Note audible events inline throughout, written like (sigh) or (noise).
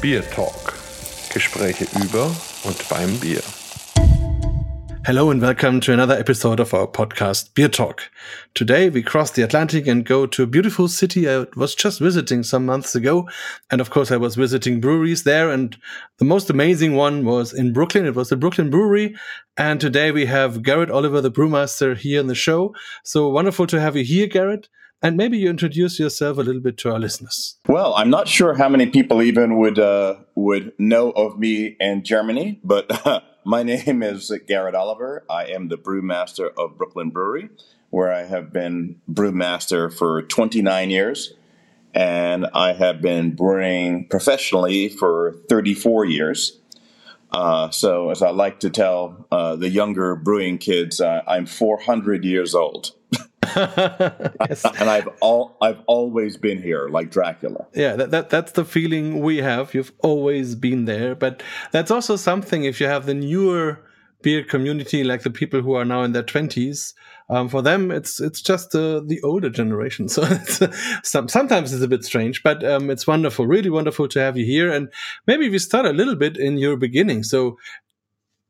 BierTalk. Gespräche über und beim Bier. Hello and welcome to another episode of our podcast, BierTalk. Today we cross the Atlantic and go to a beautiful city I was just visiting some months ago. And of course, I was visiting breweries there. And the most amazing one was in Brooklyn. It was the Brooklyn Brewery. And today we have Garrett Oliver, the brewmaster, here in the show. So wonderful to have you here, Garrett. And maybe you introduce yourself a little bit to our listeners. Well, I'm not sure how many people even would uh, would know of me in Germany, but (laughs) my name is Garrett Oliver. I am the brewmaster of Brooklyn Brewery, where I have been brewmaster for 29 years, and I have been brewing professionally for 34 years. Uh, so, as I like to tell uh, the younger brewing kids, uh, I'm 400 years old. (laughs) yes. and I've all I've always been here, like Dracula. Yeah, that, that that's the feeling we have. You've always been there, but that's also something. If you have the newer beer community, like the people who are now in their twenties, um, for them it's it's just uh, the older generation. So (laughs) it's, some, sometimes it's a bit strange, but um, it's wonderful, really wonderful to have you here. And maybe we start a little bit in your beginning. So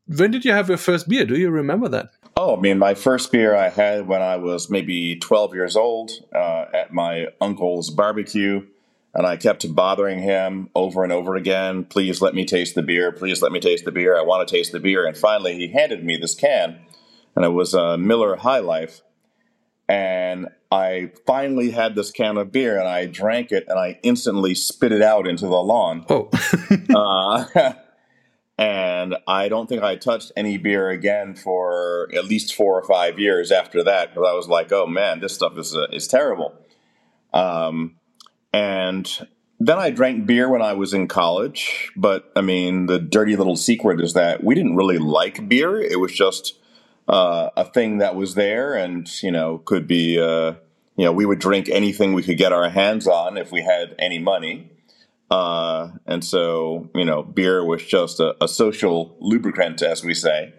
when did you have your first beer? Do you remember that? Oh, I mean, my first beer I had when I was maybe 12 years old uh, at my uncle's barbecue. And I kept bothering him over and over again. Please let me taste the beer. Please let me taste the beer. I want to taste the beer. And finally, he handed me this can, and it was a Miller High Life. And I finally had this can of beer, and I drank it, and I instantly spit it out into the lawn. Oh. (laughs) uh, and I don't think I touched any beer again for at least four or five years after that because I was like, oh man, this stuff is uh, is terrible. Um, and then I drank beer when I was in college, but I mean, the dirty little secret is that we didn't really like beer. It was just uh, a thing that was there, and you know, could be. Uh, you know, we would drink anything we could get our hands on if we had any money. Uh, and so, you know, beer was just a, a, social lubricant, as we say.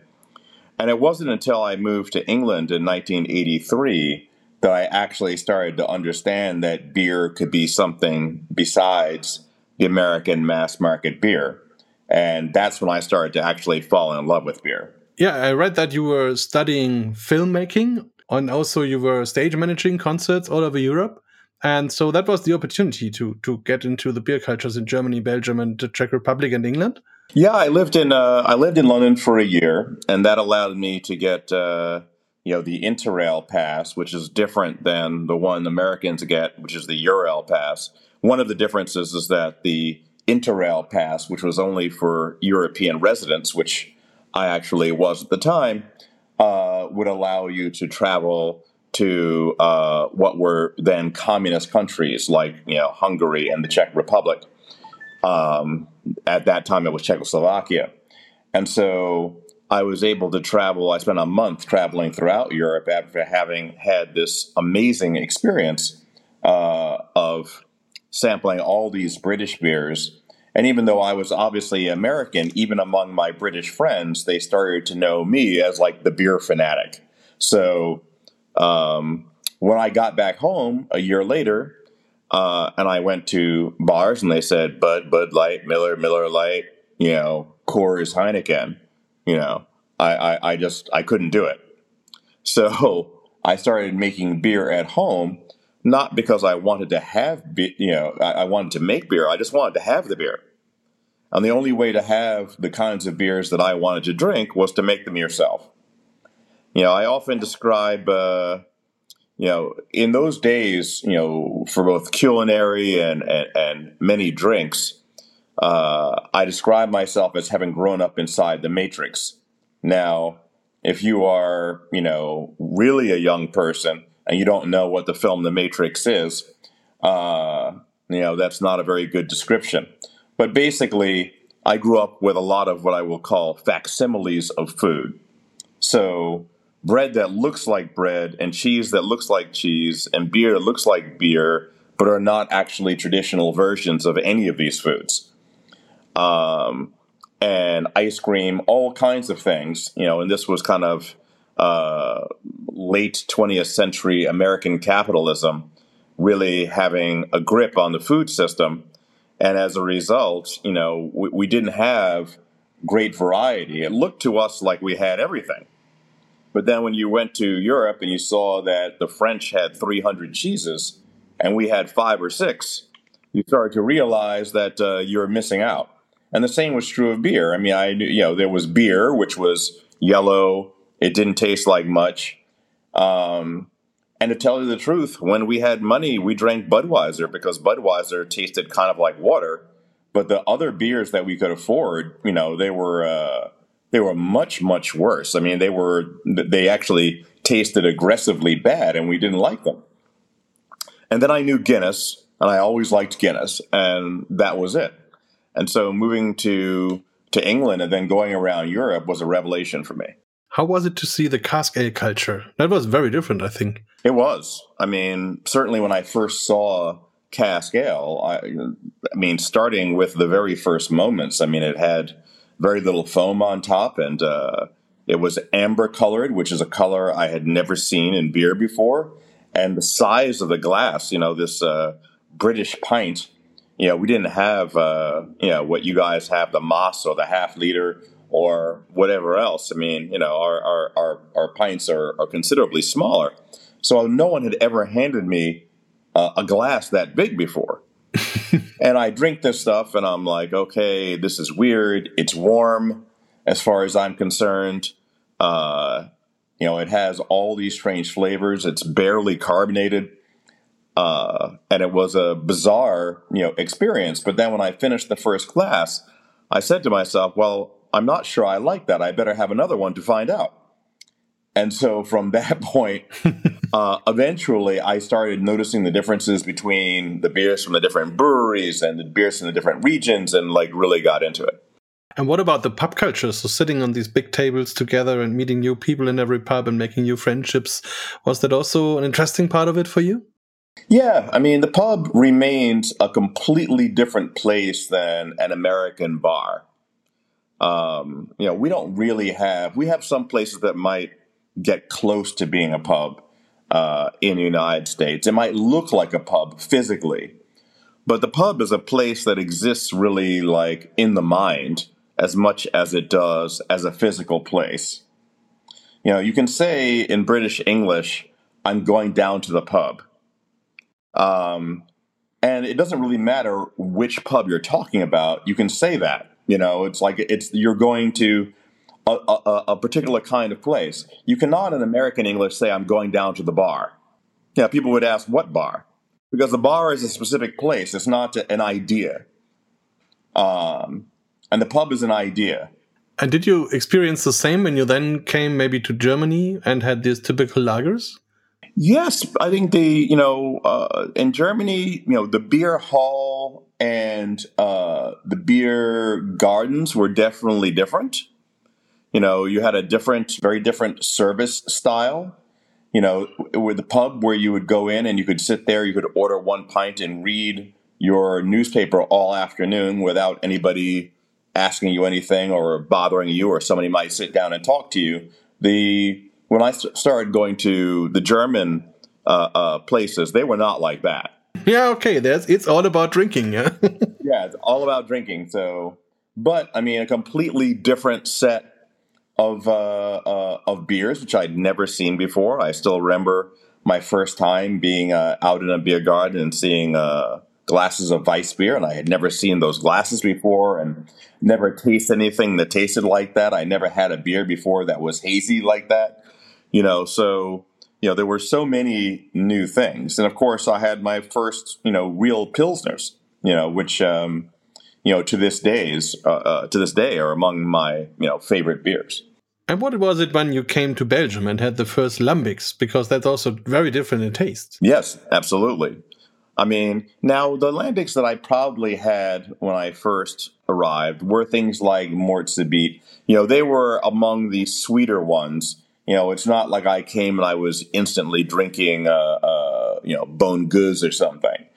And it wasn't until I moved to England in 1983 that I actually started to understand that beer could be something besides the American mass market beer. And that's when I started to actually fall in love with beer. Yeah, I read that you were studying filmmaking and also you were stage managing concerts all over Europe and so that was the opportunity to to get into the beer cultures in Germany, Belgium, and the Czech Republic and England. Yeah, I lived in uh, I lived in London for a year, and that allowed me to get uh, you know the Interrail pass, which is different than the one Americans get, which is the Eurail pass. One of the differences is that the Interrail pass, which was only for European residents, which I actually was at the time, uh, would allow you to travel to uh, what were then communist countries like you know Hungary and the Czech Republic. Um, at that time, it was Czechoslovakia, and so I was able to travel. I spent a month traveling throughout Europe after having had this amazing experience uh, of sampling all these British beers. And even though I was obviously American, even among my British friends, they started to know me as like the beer fanatic. So um, when I got back home a year later, uh, and I went to bars and they said Bud, Bud Light, Miller, Miller Lite, you know, Coors, Heineken, you know, I, I, I just I couldn't do it. (laughs) So I started making beer at home, not because I wanted to have, be- you know, I, I wanted to make beer. I just wanted to have the beer. And the only way to have the kinds of beers that I wanted to drink was to make them yourself. You know, I often describe, uh, you know, in those days, you know, for both culinary and, and, and many drinks, uh, I describe myself as having grown up inside the Matrix. Now, if you are, you know, really a young person and you don't know what the film The Matrix is, uh, you know, that's not a very good description. But basically, I grew up with a lot of what I will call facsimiles of food. So, bread that looks like bread and cheese that looks like cheese and beer that looks like beer, but are not actually traditional versions of any of these foods. Um, and ice cream, all kinds of things, you know, and this was kind of uh, late 20th century American capitalism really having a grip on the food system. And as a result, you know, we, we didn't have great variety. It looked to us like we had everything. But then when you went to Europe and you saw that the French had 300 cheeses and we had five or six, you started to realize that uh, you're missing out. And the same was true of beer. I mean, I knew, you know, there was beer, which was yellow, it didn't taste like much. Um, and to tell you the truth, when we had money, we drank Budweiser because Budweiser tasted kind of like water. But the other beers that we could afford, you know, they were uh, they were much much worse. I mean, they were they actually tasted aggressively bad, and we didn't like them. And then I knew Guinness, and I always liked Guinness, and that was it. And so moving to to England and then going around Europe was a revelation for me. How was it to see the cask ale culture? That was very different, I think. It was. I mean, certainly when I first saw cask ale, I, I mean, starting with the very first moments, I mean, it had very little foam on top and uh, it was amber colored, which is a color I had never seen in beer before. And the size of the glass, you know, this uh, British pint, you know, we didn't have, uh, you know, what you guys have, the Maß or the half liter or whatever else. I mean, you know, our our our, our pints are, are considerably smaller. So no one had ever handed me uh, a glass that big before. (laughs) and I drink this stuff and I'm like, okay, this is weird. It's warm as far as I'm concerned. Uh, you know, it has all these strange flavors. It's barely carbonated. Uh, and it was a bizarre, you know, experience. But then when I finished the first glass, I said to myself, well, I'm not sure I like that. I better have another one to find out. And so from (laughs) that point, (laughs) uh, eventually I started noticing the differences between the beers from the different breweries and the beers from the different regions and like really got into it. And what about the pub culture? So sitting on these big tables together and meeting new people in every pub and making new friendships. Was that also an interesting part of it for you? Yeah, I mean, the pub remains a completely different place than an American bar. Um, you know, we don't really have, we have some places that might get close to being a pub uh, in the United States. It might look like a pub physically, but the pub is a place that exists really like in the mind as much as it does as a physical place. You know, you can say in British English, I'm going down to the pub. Um, and it doesn't really matter which pub you're talking about. You can say that. You know, it's like it's you're going to a, a, a, particular kind of place. You cannot in American English say I'm going down to the bar. Yeah, people would ask what bar, because the bar is a specific place. It's not an idea, um, and the pub is an idea. And did you experience the same when you then came maybe to Germany and had these typical lagers? Yes, I think the you know uh, in Germany, you know the beer hall and uh, the beer gardens were definitely different. You know, you had a different, very different service style. You know, with the pub where you would go in and you could sit there, you could order one pint and read your newspaper all afternoon without anybody asking you anything or bothering you, or somebody might sit down and talk to you. The when I started going to the German uh, uh, places, they were not like that. Yeah, okay. That's it's all about drinking. Yeah, (laughs) yeah, it's all about drinking. So, but I mean, a completely different set of uh, uh, of beers, which I'd never seen before. I still remember my first time being uh, out in a beer garden and seeing uh, glasses of Weiss beer, and I had never seen those glasses before, and never tasted anything that tasted like that. I never had a beer before that was hazy like that you know, so you know there were so many new things, and of course I had my first you know real pilsners, you know, which um, you know to this days uh, uh, to this day are among my you know favorite beers. And what was it when you came to Belgium and had the first lambics? Because that's also very different in taste. Yes, absolutely. I mean, now the lambics that I probably had when I first arrived were things like Mort Subite. You know, they were among the sweeter ones you know, it's not like I came and I was instantly drinking, uh, uh, you know, Boon Gueuze or something.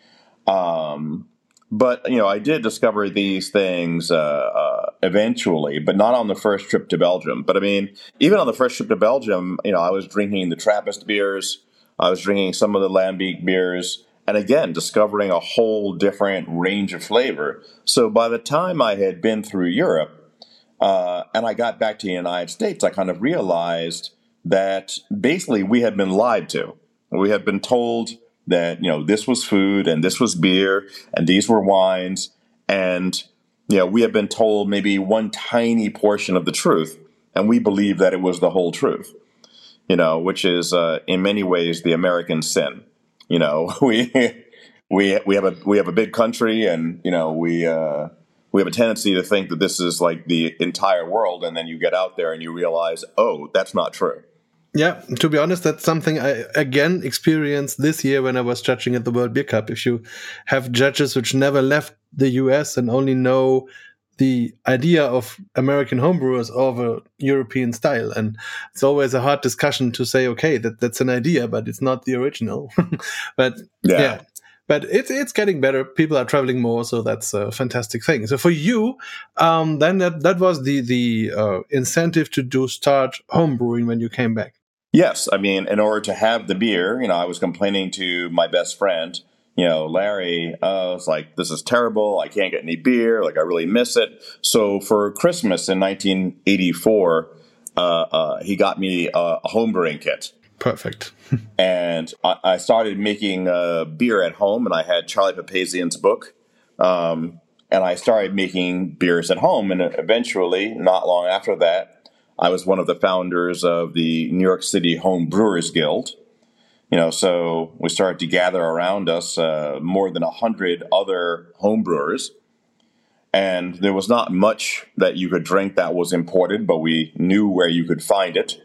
Um, but you know, I did discover these things uh, uh, eventually, but not on the first trip to Belgium. But I mean, even on the first trip to Belgium, you know, I was drinking the Trappist beers, I was drinking some of the Lambic beers, and again, discovering a whole different range of flavor. So by the time I had been through Europe uh, and I got back to the United States, I kind of realized that basically we had been lied to. We had been told that you know this was food and this was beer and these were wines and you know we have been told maybe one tiny portion of the truth and we believe that it was the whole truth you know which is uh, in many ways the american sin you know, (laughs) we we we have a we have a big country, and you know we uh, we have a tendency to think that this is like the entire world, and then you get out there and you realize, oh, that's not true. Yeah, to be honest, that's something I again experienced this year when I was judging at the World Beer Cup. If you have judges which never left the US and only know the idea of American homebrewers over European style. And it's always a hard discussion to say, okay, that, that's an idea, but it's not the original. (laughs) but yeah. yeah. But it's it's getting better. People are traveling more, so that's a fantastic thing. So for you, um, then that, that was the the uh, incentive to do start homebrewing when you came back. Yes, I mean, in order to have the beer, you know, I was complaining to my best friend you know, Larry, uh, was like, this is terrible. I can't get any beer. Like, I really miss it. So for Christmas in 1984, uh, uh, he got me a, a home brewing kit. Perfect. (laughs) and I, I, started making uh, beer at home, and I had Charlie Papazian's book. Um, and I started making beers at home. And eventually, not long after that, I was one of the founders of the New York City Home Brewers Guild you know, so we started to gather around us uh, more than a hundred other homebrewers, and there was not much that you could drink that was imported, but we knew where you could find it.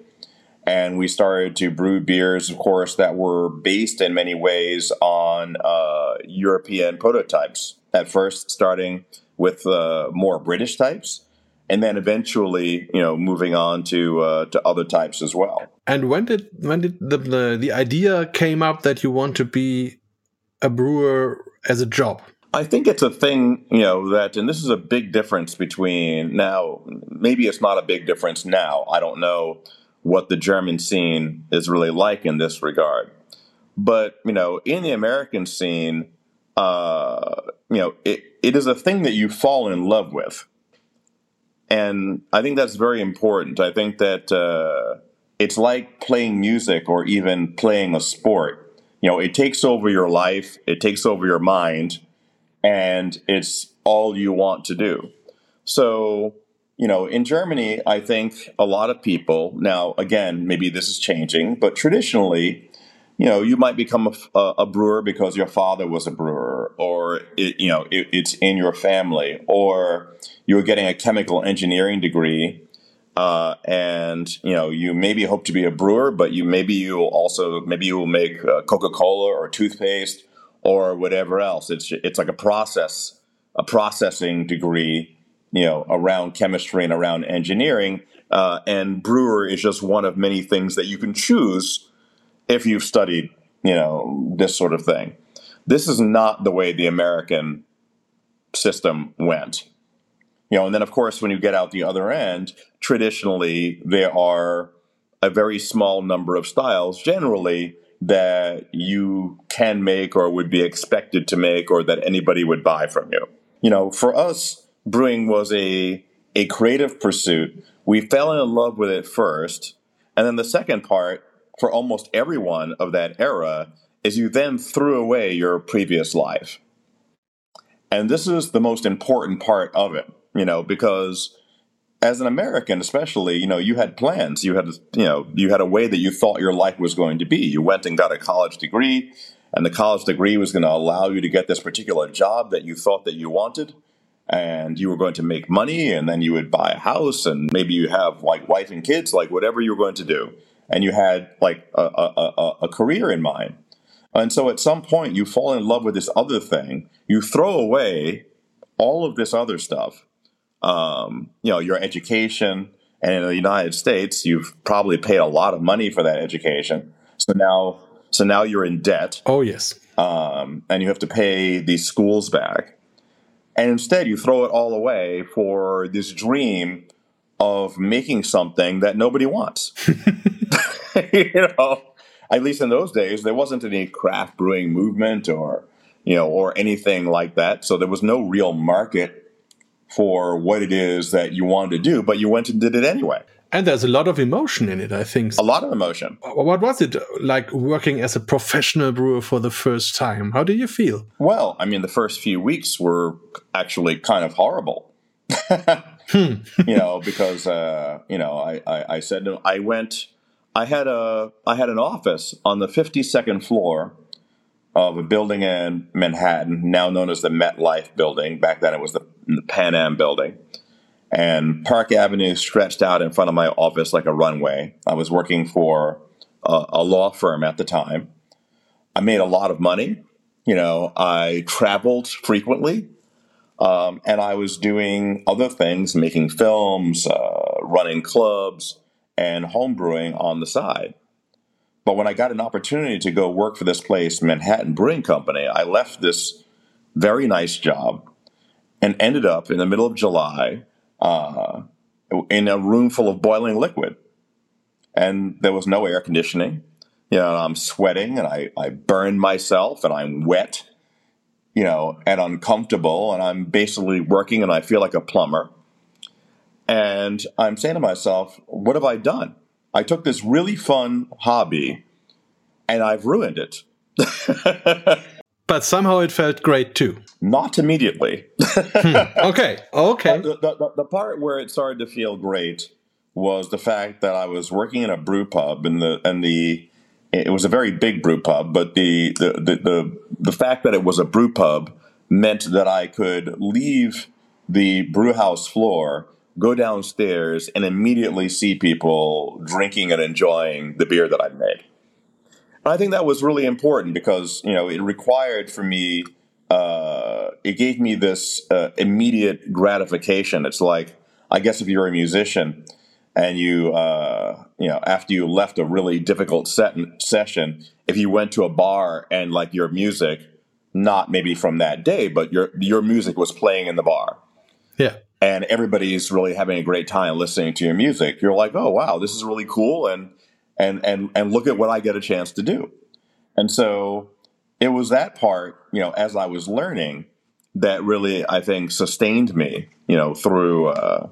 And we started to brew beers, of course, that were based in many ways on uh, European prototypes. At first, starting with uh, more British types, and then eventually, you know, moving on to uh, to other types as well. And when did when did the, the the idea came up that you want to be a brewer as a job? I think it's a thing, you know, that, and this is a big difference between now, maybe it's not a big difference now. I don't know what the German scene is really like in this regard. But, you know, in the American scene, uh, you know, it, it is a thing that you fall in love with. And I think that's very important. I think that uh, it's like playing music or even playing a sport. You know, it takes over your life, it takes over your mind, and it's all you want to do. So, you know, in Germany, I think a lot of people, now, again, maybe this is changing, but traditionally, you know, you might become a, a, brewer because your father was a brewer, or it, you know, it, it's in your family, or you're getting a chemical engineering degree, uh, and you know, you maybe hope to be a brewer, but you maybe you'll also maybe you will make uh, Coca Cola or toothpaste or whatever else. It's it's like a process, a processing degree, you know, around chemistry and around engineering, uh, and brewer is just one of many things that you can choose if you've studied, you know, this sort of thing. This is not the way the American system went. You know, and then of course, when you get out the other end, traditionally there are a very small number of styles, generally that you can make or would be expected to make or that anybody would buy from you. You know, for us, brewing was a a creative pursuit. We fell in love with it first, and then the second part for almost everyone of that era is you then threw away your previous life. And this is the most important part of it, you know, because as an American, especially, you know, you had plans. You had, you know, you had a way that you thought your life was going to be. You went and got a college degree, and the college degree was going to allow you to get this particular job that you thought that you wanted, and you were going to make money, and then you would buy a house, and maybe you have like wife and kids, like whatever you were going to do and you had like a, a, a, a career in mind. And so at some point, you fall in love with this other thing. You throw away all of this other stuff. Um, you know, your education, and in the United States, you've probably paid a lot of money for that education. So now, so now you're in debt. Oh yes, um, and you have to pay these schools back. And instead, you throw it all away for this dream of making something that nobody wants. (laughs) (laughs) you know, at least in those days, there wasn't any craft brewing movement or you know or anything like that. So there was no real market for what it is that you wanted to do, but you went and did it anyway. And there's a lot of emotion in it, I think. A lot of emotion. What was it like working as a professional brewer for the first time? How did you feel? Well, I mean, the first few weeks were actually kind of horrible. (laughs) Hmm. you know, because uh, you know, I, I, I said I went. I had a I had an office on the 52nd floor of a building in Manhattan, now known as the MetLife Building. Back then, it was the, the Pan Am Building and Park Avenue stretched out in front of my office like a runway. I was working for a, a, law firm at the time. I made a lot of money. You know, I traveled frequently, um, and I was doing other things, making films, uh, running clubs, and homebrewing on the side. But when I got an opportunity to go work for this place, Manhattan Brewing Company, I left this very nice job and ended up in the middle of July uh, in a room full of boiling liquid. And there was no air conditioning. You know, I'm sweating and I, I burn myself and I'm wet, you know, and uncomfortable. And I'm basically working and I feel like a plumber. And I'm saying to myself, what have I done? I took this really fun hobby and I've ruined it. (laughs) but somehow it felt great too. Not immediately. hmm. Okay, okay. The, the, the, part where it started to feel great was the fact that I was working in a brew pub, and the and the it was a very big brew pub, but the the the the, the fact that it was a brew pub meant that I could leave the brew house floor, go downstairs, and immediately see people drinking and enjoying the beer that I'd made. I think that was really important because you know it required for me. Uh, it gave me this uh, immediate gratification. It's like I guess if you're a musician and you uh, you know after you left a really difficult set session, if you went to a bar and like your music, not maybe from that day, but your your music was playing in the bar. Yeah. And everybody's really having a great time listening to your music. You're like, oh wow, this is really cool, and and and and look at what I get a chance to do. And so it was that part, you know, as I was learning, that really I think sustained me, you know, through uh,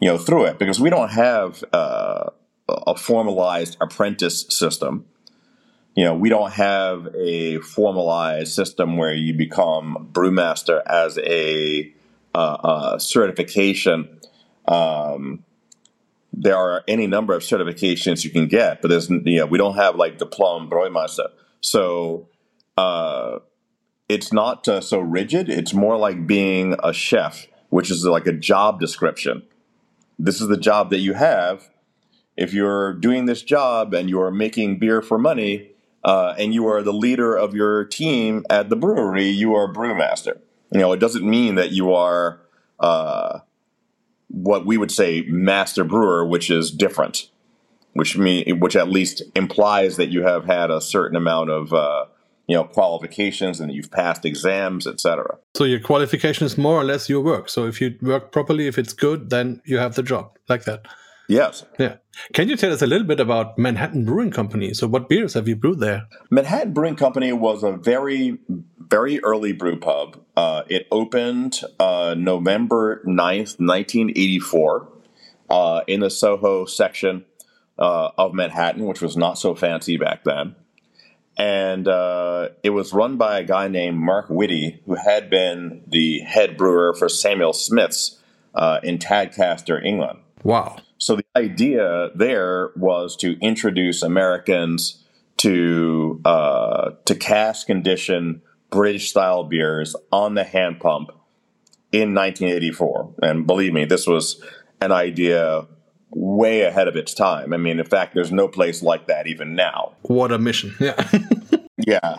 you know through it because we don't have uh, a formalized apprentice system. You know, we don't have a formalized system where you become brewmaster as a, uh, a certification. Um, there are any number of certifications you can get, but there's you know we don't have like diploma Bräumeister. So uh, it's not uh, so rigid. It's more like being a chef, which is like a job description. This is the job that you have. If you're doing this job and you're making beer for money, uh, and you are the leader of your team at the brewery, you are brewmaster. You know, it doesn't mean that you are uh, what we would say master brewer, which is different, which mean which at least implies that you have had a certain amount of uh, you know qualifications and you've passed exams, etc. So your qualification is more or less your work. So if you work properly, if it's good, then you have the job like that. Yes. Yeah. Can you tell us a little bit about Manhattan Brewing Company? So, what beers have you brewed there? Manhattan Brewing Company was a very, very early brew pub. Uh, it opened uh, November 9th, 1984, uh, in the Soho section uh, of Manhattan, which was not so fancy back then. And uh, it was run by a guy named Mark Whitty, who had been the head brewer for Samuel Smith's uh, in Tadcaster, England. Wow. So the idea there was to introduce Americans to uh, to cask condition British style beers on the hand pump in 1984. And believe me, this was an idea way ahead of its time. I mean, in fact, there's no place like that even now. What a mission. Yeah. (laughs) yeah.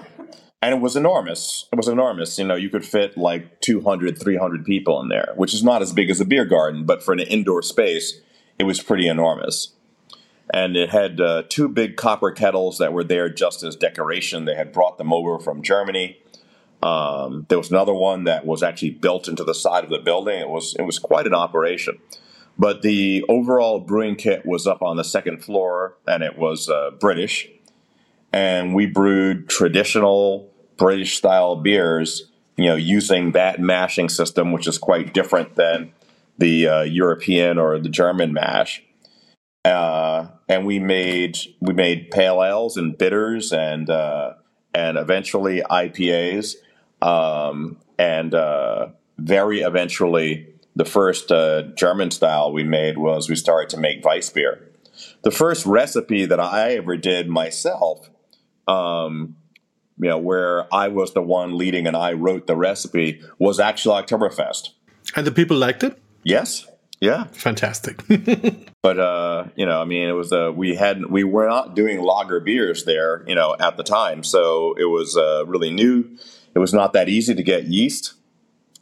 And it was enormous. It was enormous. You know, you could fit like 200, 300 people in there, which is not as big as a beer garden, but for an indoor space, it was pretty enormous. And it had uh, two big copper kettles that were there just as decoration. They had brought them over from Germany. Um, there was another one that was actually built into the side of the building. It was it was quite an operation. But the overall brewing kit was up on the second floor, and it was uh, British. and we brewed traditional British style beers, you know, using that mashing system, which is quite different than the uh, European or the German mash. Uh, and we made we made pale ales and bitters and uh, and eventually IPAs um, and uh, very eventually the first uh, German style we made was we started to make Weiss beer. The first recipe that I ever did myself, um, you know, where I was the one leading and I wrote the recipe, was actually Oktoberfest. And the people liked it. Yes. Yeah. Fantastic. (laughs) but uh, you know, I mean, it was uh, we had we were not doing lager beers there, you know, at the time, so it was uh, really new. It was not that easy to get yeast,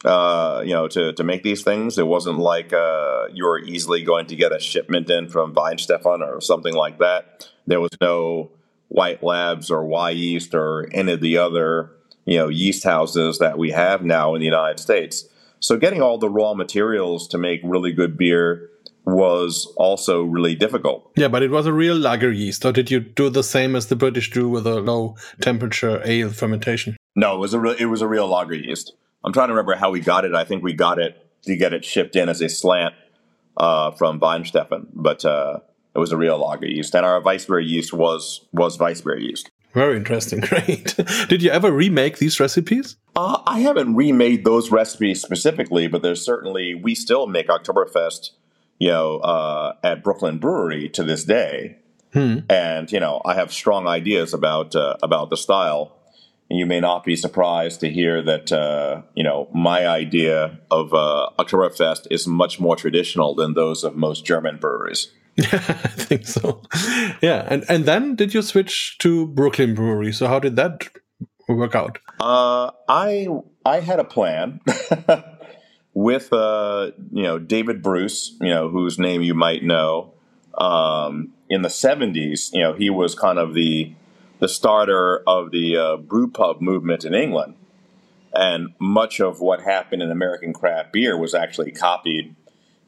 uh, you know, to to make these things. It wasn't like uh, you were easily going to get a shipment in from Weihenstephan or something like that. There was no White Labs or Wyeast or any of the other you know yeast houses that we have now in the United States. So getting all the raw materials to make really good beer was also really difficult. Yeah, but it was a real lager yeast. Or did you do the same as the British do with a low temperature ale fermentation? No, it was a real, it was a real lager yeast. I'm trying to remember how we got it. I think we got it to get it shipped in as a slant uh, from Weihenstephan, but uh, it was a real lager yeast, and our Weissbier yeast was was Weissbier yeast. Very interesting. (laughs) Great. Did you ever remake these recipes? Uh, I haven't remade those recipes specifically, but there's certainly we still make Oktoberfest, you know, uh, at Brooklyn Brewery to this day, hmm. and you know I have strong ideas about uh, about the style. And you may not be surprised to hear that uh, you know my idea of uh, Oktoberfest is much more traditional than those of most German breweries. Yeah, (laughs) I think so. Yeah, and and then did you switch to Brooklyn Brewery? So how did that work out? Uh, I I had a plan (laughs) with uh, you know David Bruce, you know whose name you might know. Um, in the '70s, you know he was kind of the the starter of the uh, brew pub movement in England, and much of what happened in American craft beer was actually copied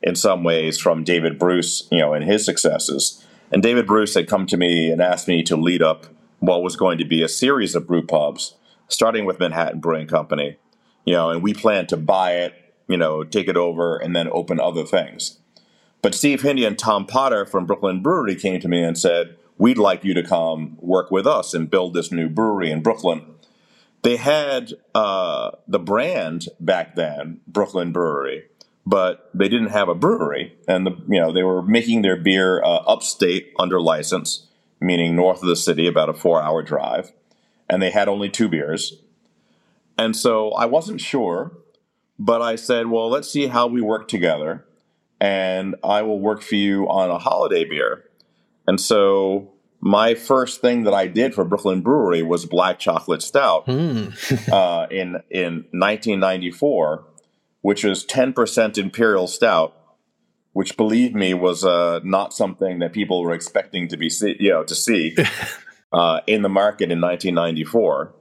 in some ways from David Bruce, you know, and his successes. And David Bruce had come to me and asked me to lead up what was going to be a series of brew pubs, starting with Manhattan Brewing Company, you know, and we planned to buy it, you know, take it over, and then open other things. But Steve Hindy and Tom Potter from Brooklyn Brewery came to me and said, We'd like you to come work with us and build this new brewery in Brooklyn. They had uh, the brand back then, Brooklyn Brewery, but they didn't have a brewery, and the, you know they were making their beer uh, upstate under license, meaning north of the city, about a four-hour drive, and they had only two beers, and so I wasn't sure, but I said, well, let's see how we work together, and I will work for you on a holiday beer, and so my first thing that I did for Brooklyn Brewery was black chocolate stout mm. (laughs) uh, in in 1994 which was 10% imperial stout, which believe me was uh, not something that people were expecting to be see, you know to see (laughs) uh, in the market in 1994,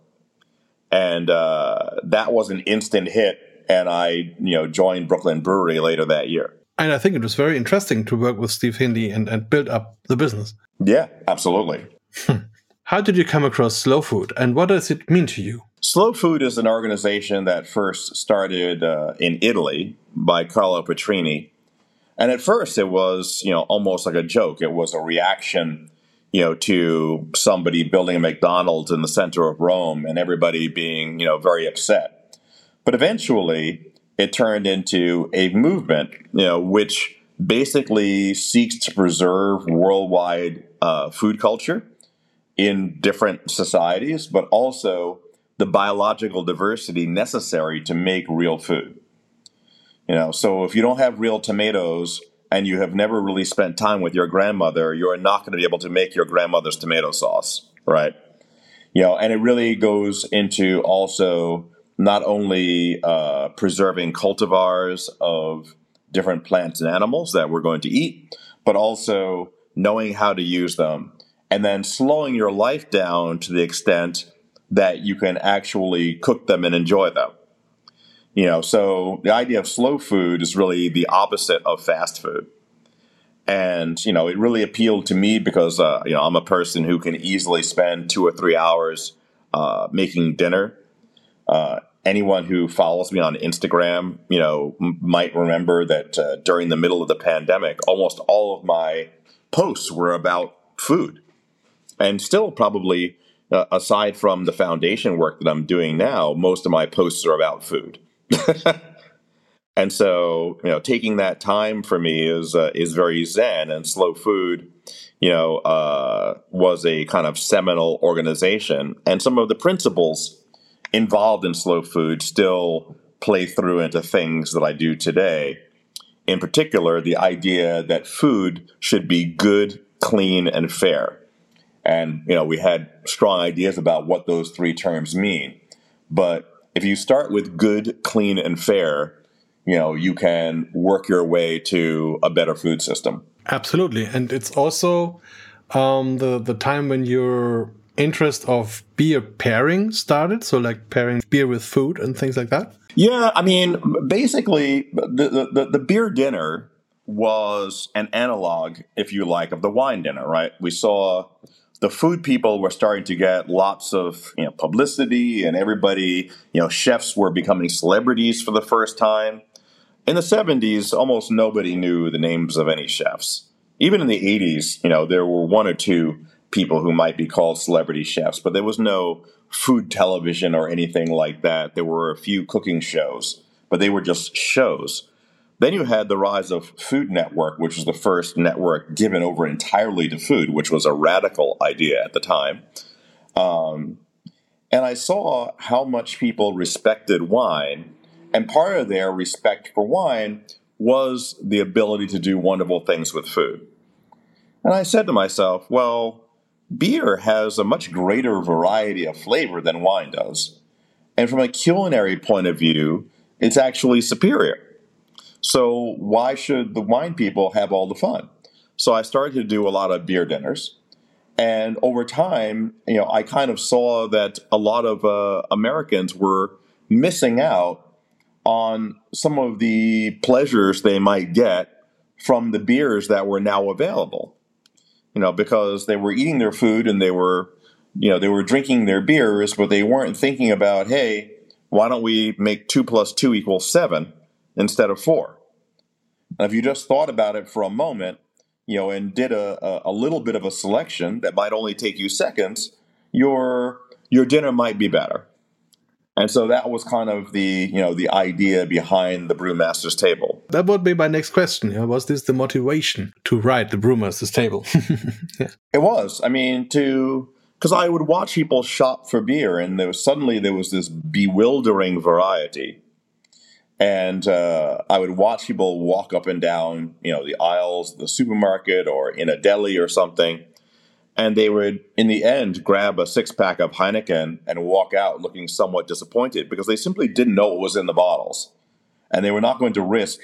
and uh, that was an instant hit. And I, you know, joined Brooklyn Brewery later that year. And I think it was very interesting to work with Steve Hindy and, and build up the business. Yeah, absolutely. (laughs) How did you come across Slow Food, and what does it mean to you? Slow Food is an organization that first started uh, in Italy by Carlo Petrini. And at first it was, you know, almost like a joke. It was a reaction, you know, to somebody building a McDonald's in the center of Rome and everybody being, you know, very upset. But eventually it turned into a movement, you know, which basically seeks to preserve worldwide uh, food culture in different societies, but also the biological diversity necessary to make real food. You know, so if you don't have real tomatoes and you have never really spent time with your grandmother, you're not going to be able to make your grandmother's tomato sauce, right? You know, and it really goes into also not only uh, preserving cultivars of different plants and animals that we're going to eat, but also knowing how to use them and then slowing your life down to the extent that you can actually cook them and enjoy them. You know, so the idea of slow food is really the opposite of fast food. and you know it really appealed to me because uh, you know I'm a person who can easily spend two or three hours uh, making dinner. Uh, anyone who follows me on Instagram, you know, m- might remember that uh, during the middle of the pandemic, almost all of my posts were about food, and still probably. Uh, aside from the foundation work that I'm doing now, most of my posts are about food. (laughs) And so, you know, taking that time for me is uh, is very zen. And Slow Food, you know, uh, was a kind of seminal organization, and some of the principles involved in Slow Food still play through into things that I do today. In particular, the idea that food should be good, clean, and fair. And you know, we had strong ideas about what those three terms mean. But if you start with good, clean, and fair, you know you can work your way to a better food system. Absolutely. And it's also um, the the time when your interest of beer pairing started. So like pairing beer with food and things like that. Yeah i mean basically the, the, the beer dinner was an analog if you like of the wine dinner right? We saw the food people were starting to get lots of you know, publicity and everybody you know chefs were becoming celebrities for the first time in the 70s, almost nobody knew the names of any chefs. Even in the 80s, you know, there were one or two people who might be called celebrity chefs, but there was no food television or anything like that. There were a few cooking shows, but they were just shows. Then you had the rise of Food Network, which was the first network given over entirely to food, which was a radical idea at the time. Um, and I saw how much people respected wine and part of their respect for wine was the ability to do wonderful things with food. And I said to myself, well, beer has a much greater variety of flavor than wine does. And from a culinary point of view, it's actually superior. So why should the wine people have all the fun? So I started to do a lot of beer dinners. And over time, you know, I kind of saw that a lot of uh, Americans were missing out on some of the pleasures they might get from the beers that were now available. You know, because they were eating their food and they were, you know, they were drinking their beers, but they weren't thinking about, hey, why don't we make two plus two equal seven instead of four? And if you just thought about it for a moment, you know, and did a, a, little bit of a selection that might only take you seconds, your your dinner might be better. And so that was kind of the, you know, the idea behind the Brewmaster's Table. That would be my next question. Was this the motivation to write the Brewmaster's Table? (laughs) yeah. It was. I mean, to because I would watch people shop for beer, and there was suddenly there was this bewildering variety, and uh, I would watch people walk up and down, you know, the aisles, the supermarket, or in a deli or something, and they would, in the end, grab a six pack of Heineken and walk out looking somewhat disappointed because they simply didn't know what was in the bottles. And they were not going to risk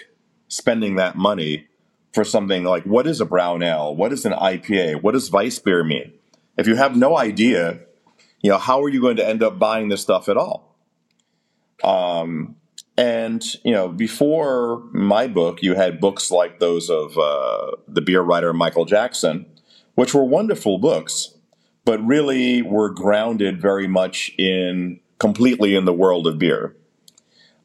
spending that money for something like what is a brown ale? What is an IPA? What does Weiss beer mean? If you have no idea, you know, how are you going to end up buying this stuff at all? Um, and you know, before my book, you had books like those of uh, the beer writer Michael Jackson, which were wonderful books, but really were grounded very much in completely in the world of beer.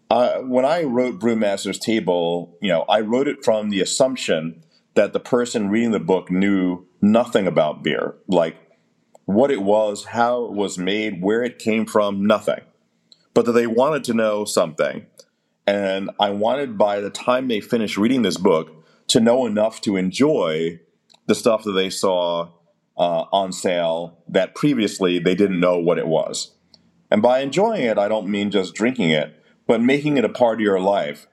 Uh, when I wrote Brewmaster's Table, you know, I wrote it from the assumption that the person reading the book knew nothing about beer, like what it was, how it was made, where it came from, nothing. But that they wanted to know something. And I wanted by the time they finished reading this book to know enough to enjoy the stuff that they saw uh, on sale that previously they didn't know what it was. And by enjoying it, I don't mean just drinking it, but making it a part of your life.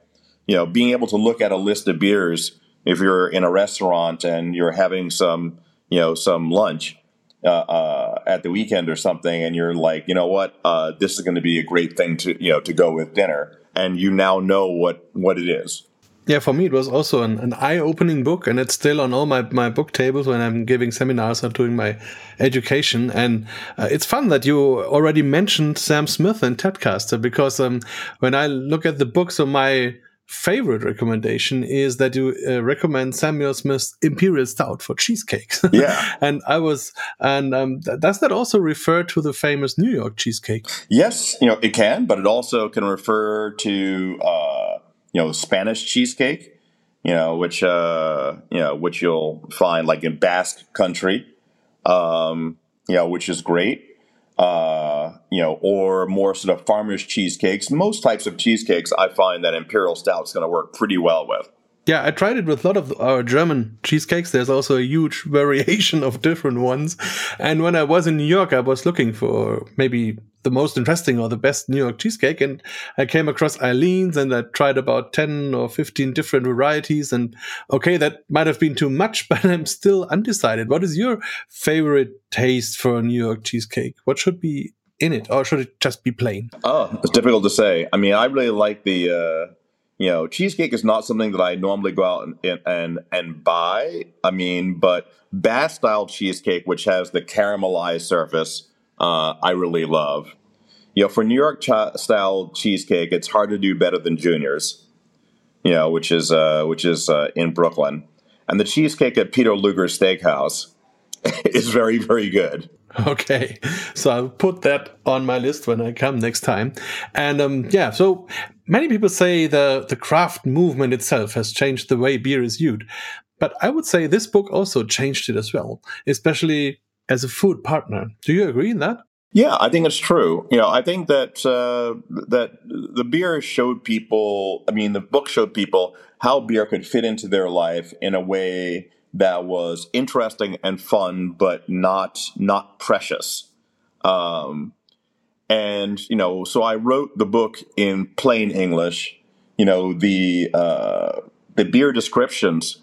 You know, being able to look at a list of beers if you're in a restaurant and you're having some, you know, some lunch uh, uh, at the weekend or something, and you're like, you know what, uh, this is going to be a great thing to, you know, to go with dinner, and you now know what what it is yeah, for me it was also an, an eye-opening book, and it's still on all my, my book tables when I'm giving seminars or doing my education. And uh, it's fun that you already mentioned Sam Smith and Tadcaster because um, when I look at the book, so my favorite recommendation is that you uh, recommend Samuel Smith's Imperial Stout for cheesecakes. (laughs) Yeah. and I was, and um, th- does that also refer to the famous New York cheesecake? Yes, you know it can, but it also can refer to uh, you know Spanish cheesecake, you know which uh, you know which you'll find like in Basque country, um, you know which is great uh, you know, or more sort of farmers cheesecakes. Most types of cheesecakes, I find that imperial stout is going to work pretty well with. Yeah, I tried it with a lot of our German cheesecakes. There's also a huge (laughs) variation of different ones. And when I was in New York, I was looking for maybe the most interesting or the best New York cheesecake. And I came across Eileen's and I tried about 10 or 15 different varieties. And okay, that might have been too much, (laughs) but I'm still undecided. What is your favorite taste for a New York cheesecake? What should be in it or should it just be plain? Oh, it's difficult to say. I mean, I really like the, uh, you know, cheesecake is not something that I normally go out and and and buy. I mean, but Basque style cheesecake, which has the caramelized surface, uh, I really love. You know, for New York ch- style cheesecake, it's hard to do better than Junior's. You know, which is uh, which is uh, in Brooklyn, and the cheesecake at Peter Luger's Steakhouse (laughs) is very very good. Okay, so I'll put that on my list when I come next time. And um, yeah, so many people say the the craft movement itself has changed the way beer is viewed, but I would say this book also changed it as well, especially as a food partner. Do you agree in that? Yeah, I think it's true. You know, I think that uh, that the beer showed people. I mean, the book showed people how beer could fit into their life in a way that was interesting and fun, but not not precious. Um, and you know, so I wrote the book in plain English. You know, the uh, the beer descriptions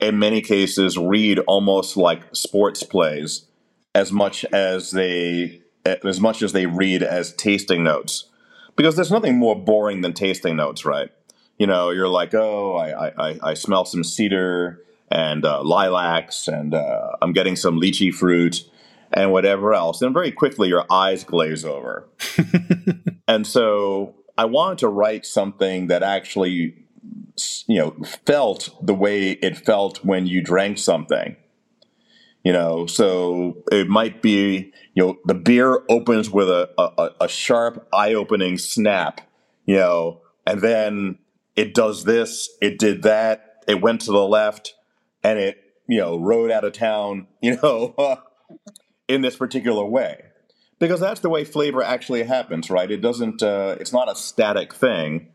in many cases read almost like sports plays as much as they as much as they read as tasting notes. Because there's nothing more boring than tasting notes right? You know you're like oh i i, I smell some cedar and uh, lilacs and uh, i'm getting some lychee fruit and whatever else. And very quickly your eyes glaze over. (laughs) And so i wanted to write something that actually you know felt the way it felt when you drank something you know so it might be you know the beer opens with a, a, a sharp eye-opening snap you know and then it does this it did that it went to the left and it you know rode out of town (laughs) you know in this particular way. Because that's the way flavor actually happens right? It doesn't uh, it's not a static thing.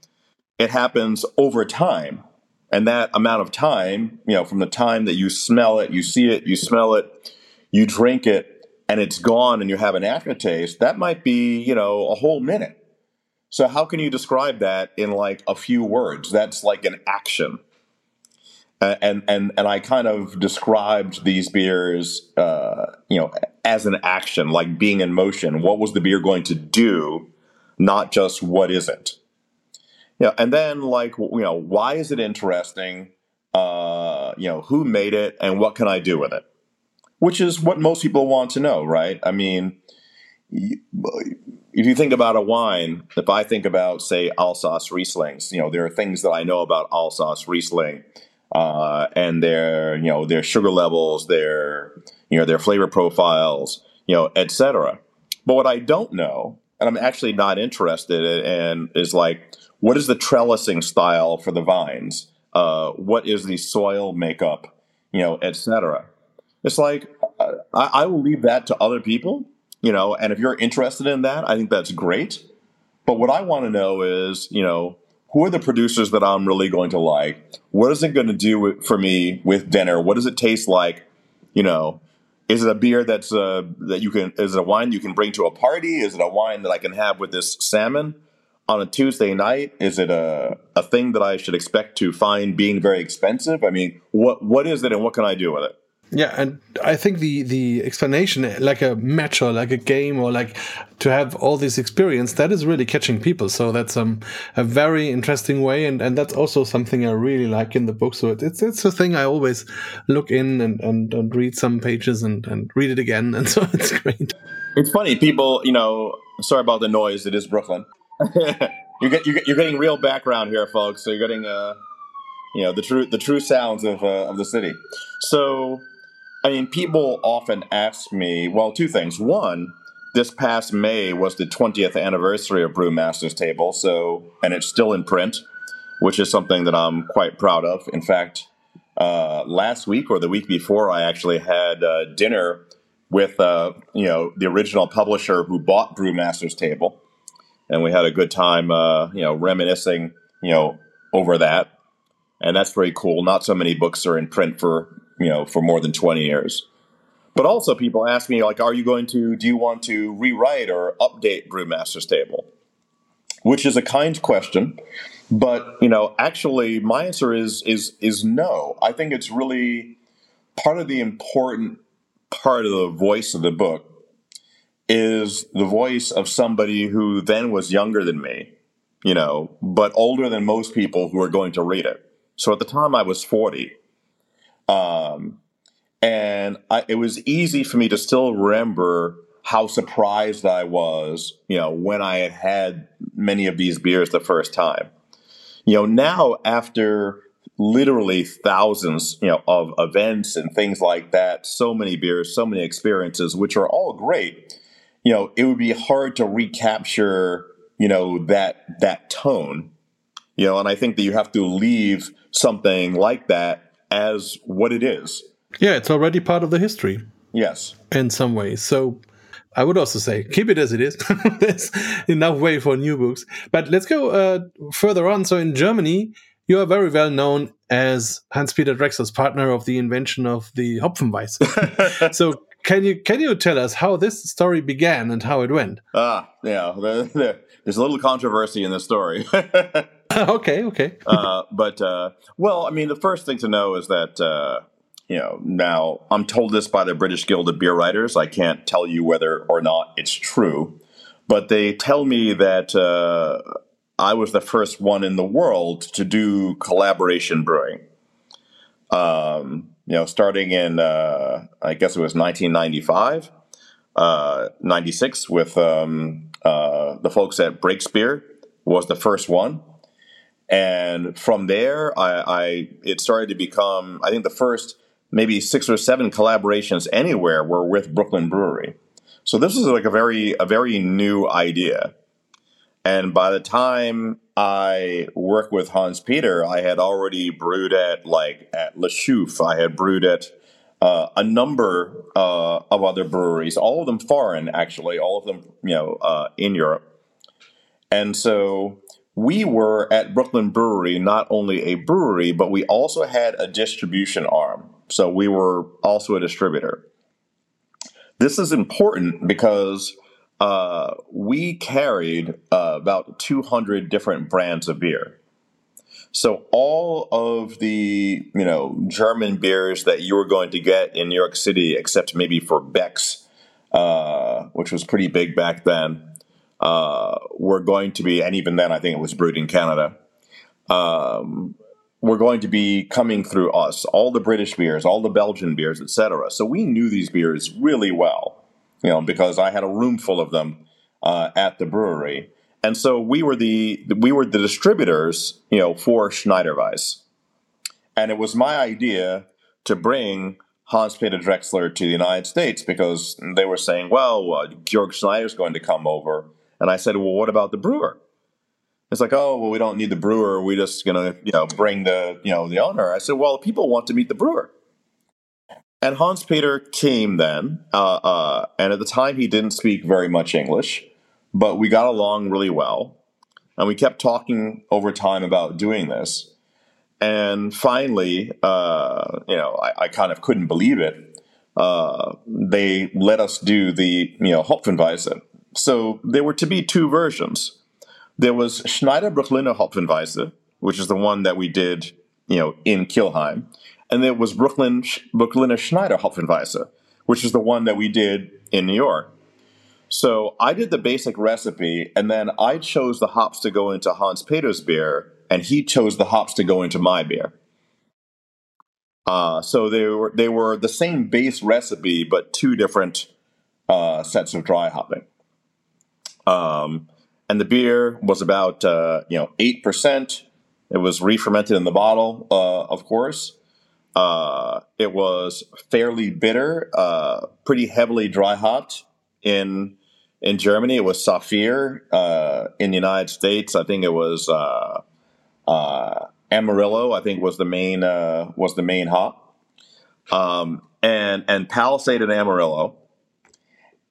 It happens over time and that amount of time, you know, from the time that you smell it, you see it, you smell it, you drink it, and it's gone and you have an aftertaste, that might be, you know, a whole minute. So how can you describe that in like a few words? That's like an action. And and and I kind of described these beers, uh, you know, as an action, like being in motion. What was the beer going to do, not just what is it? Yeah, and then like you know, why is it interesting? Uh, you know, who made it, and what can I do with it? Which is what most people want to know, right? I mean, if you think about a wine, if I think about say Alsace Rieslings, you know, there are things that I know about Alsace Riesling, uh, and their you know their sugar levels, their you know their flavor profiles, you know, etc. But what I don't know, and I'm actually not interested in, is like what is the trellising style for the vines? Uh, what is the soil makeup, you know, etc. It's like uh, I, I will leave that to other people, you know, and if you're interested in that, I think that's great. But what I want to know is, you know, who are the producers that I'm really going to like? What is it going to do for me with dinner? What does it taste like? You know, is it a beer that's uh, that you can? Is it a wine you can bring to a party? Is it a wine that I can have with this salmon? On a Tuesday night? Is it a, a thing that I should expect to find being very expensive? I mean, what what is it and what can I do with it? Yeah, and I think the the explanation, like a match or like a game or like to have all this experience, that is really catching people. So that's um, a very interesting way, and, and that's also something I really like in the book. So it, it's it's a thing I always look in and, and, and read some pages and, and read it again, (laughs) and so it's great. It's funny, people. You know, sorry about the noise. It is Brooklyn. (laughs) you get you you're getting real background here, folks. So you're getting uh, you know, the true the true sounds of uh, of the city. So, I mean, people often ask me, well, two things. One, this past May was the 20th anniversary of Brewmaster's Table, so and it's still in print, which is something that I'm quite proud of. In fact, uh, last week or the week before, I actually had uh, dinner with uh, you know the original publisher who bought Brewmaster's Table, and we had a good time, uh, you know, reminiscing, you know, over that, and that's very cool. Not so many books are in print for you know for more than 20 years. But also, people ask me like, "Are you going to? Do you want to rewrite or update Brewmaster's Table?" Which is a kind question, but you know, actually, my answer is is is no. I think it's really part of the important part of the voice of the book is the voice of somebody who then was younger than me, you know, but older than most people who are going to read it. So at the time, I was forty. Um, and I, it was easy for me to still remember how surprised I was, you know, when I had had many of these beers the first time. You know, now after literally thousands, you know, of events and things like that, so many beers, so many experiences, which are all great. You know, it would be hard to recapture, you know, that that tone. You know, and I think that you have to leave something like that as what it is yeah, it's already part of the history. Yes. In some ways. So I would also say keep it as it is. (laughs) There's enough way for new books. But let's go uh, further on. So in Germany, you are very well known as Hans-Peter Drexler's partner of the invention of the Hopfenweisse. (laughs) so can you can you tell us how this story began and how it went? Ah, yeah, there's a little controversy in this story. (laughs) (laughs) okay, okay. uh, but uh, well, I mean, the first thing to know is that uh, you know, now I'm told this by the British Guild of Beer Writers. I can't tell you whether or not it's true, but they tell me that uh, I was the first one in the world to do collaboration brewing. Um, you know, starting in, uh, I guess it was 1995, uh, 96, with um, uh, the folks at Breakspear was the first one and from there I, I, it started to become i think the first maybe six or seven collaborations anywhere were with Brooklyn Brewery. So this was like a very a very new idea. And by the time I worked with Hans Peter, I had already brewed at like at Le Chouffe. I had brewed at uh, a number uh, of other breweries, all of them foreign, actually, all of them you know uh, in Europe. And so we were at Brooklyn Brewery not only a brewery, but we also had a distribution arm. So we were also a distributor. This is important because uh, we carried uh, about 200 different brands of beer. So all of the you know German beers that you were going to get in New York City, except maybe for Beck's, uh, which was pretty big back then, uh, were going to be, and even then I think it was brewed in Canada. Um, were going to be coming through us, all the British beers, all the Belgian beers, etc. So we knew these beers really well, you know, because I had a room full of them uh, at the brewery, and so we were the we were the distributors, you know, for Schneiderweiss, and it was my idea to bring Hans Peter Drexler to the United States because they were saying, well, uh, Georg Schneider's going to come over, and I said, well, what about the brewer? It's like, oh, well, we don't need the brewer. We're just gonna, you know, bring the, you know, the owner. I said, well, people want to meet the brewer. And Hans Peter came then, uh, uh, and at the time he didn't speak very much English, but we got along really well, and we kept talking over time about doing this. And finally, uh, you know, I, I, kind of couldn't believe it. Uh, they let us do the, you know, Hopfenweisse. So there were to be two versions there was Schneider Brooklyner Hopfenweisse, which is the one that we did, you know, in Kelheim, and it was Brooklyn Schneider Hopfenweisse, which is the one that we did in New York. So I did the basic recipe, and then I chose the hops to go into Hans Peter's beer, and he chose the hops to go into my beer. Uh, so they were they were the same base recipe, but two different uh, sets of dry hopping. Um, and the beer was about uh, you know eight percent. It was re-fermented in the bottle, uh, of course. Uh, it was fairly bitter, uh, pretty heavily dry hopped in in Germany. It was Saphir. Uh, in the United States, I think it was uh, Amarillo. I think was the main was the main hop, um, and and Palisade and Amarillo,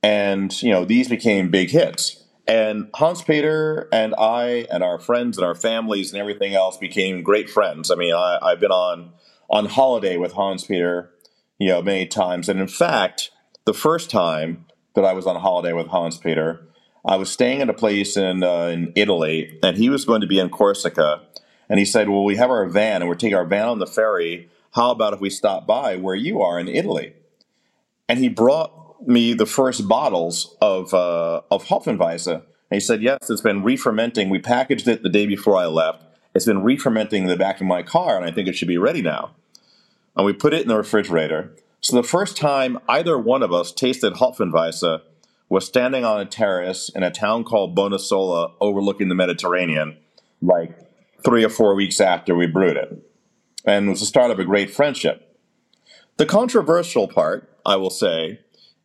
and you know these became big hits. And Hans Peter and I and our friends and our families and everything else became great friends. I mean, I, I've been on on holiday with Hans Peter, you know, many times. And in fact, the first time that I was on holiday with Hans Peter, I was staying at a place in uh, in Italy, and he was going to be in Corsica. And he said, "Well, we have our van, and we're taking our van on the ferry. How about if we stop by where you are in Italy?" And he brought me the first bottles of uh, of Hopfenweisse. And he said, "Yes, it's been re-fermenting. We packaged it the day before I left. It's been re-fermenting in the back of my car, and I think it should be ready now." And we put it in the refrigerator. So the first time either one of us tasted Hopfenweisse was standing on a terrace in a town called Bonassola, overlooking the Mediterranean, like three or four weeks after we brewed it, and it was the start of a great friendship. The controversial part, I will say,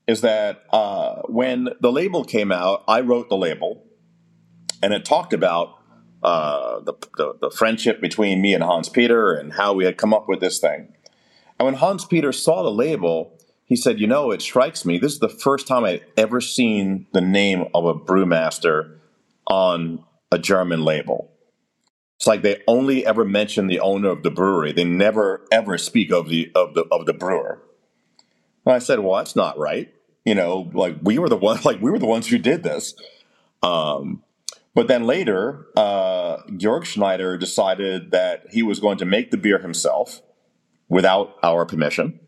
is that uh, when the label came out, I wrote the label, and it talked about uh, the, the, the friendship between me and Hans Peter and how we had come up with this thing. And when Hans Peter saw the label, he said, "You know, it strikes me. This is the first time I'd ever seen the name of a brewmaster on a German label." It's like they only ever mention the owner of the brewery. They never ever speak of the of the of the brewer. And I said, "Well, that's not right you know, like we were the one, (laughs) like we were the ones who did this. Um, but then later, uh, Georg Schneider decided that he was going to make the beer himself without our permission.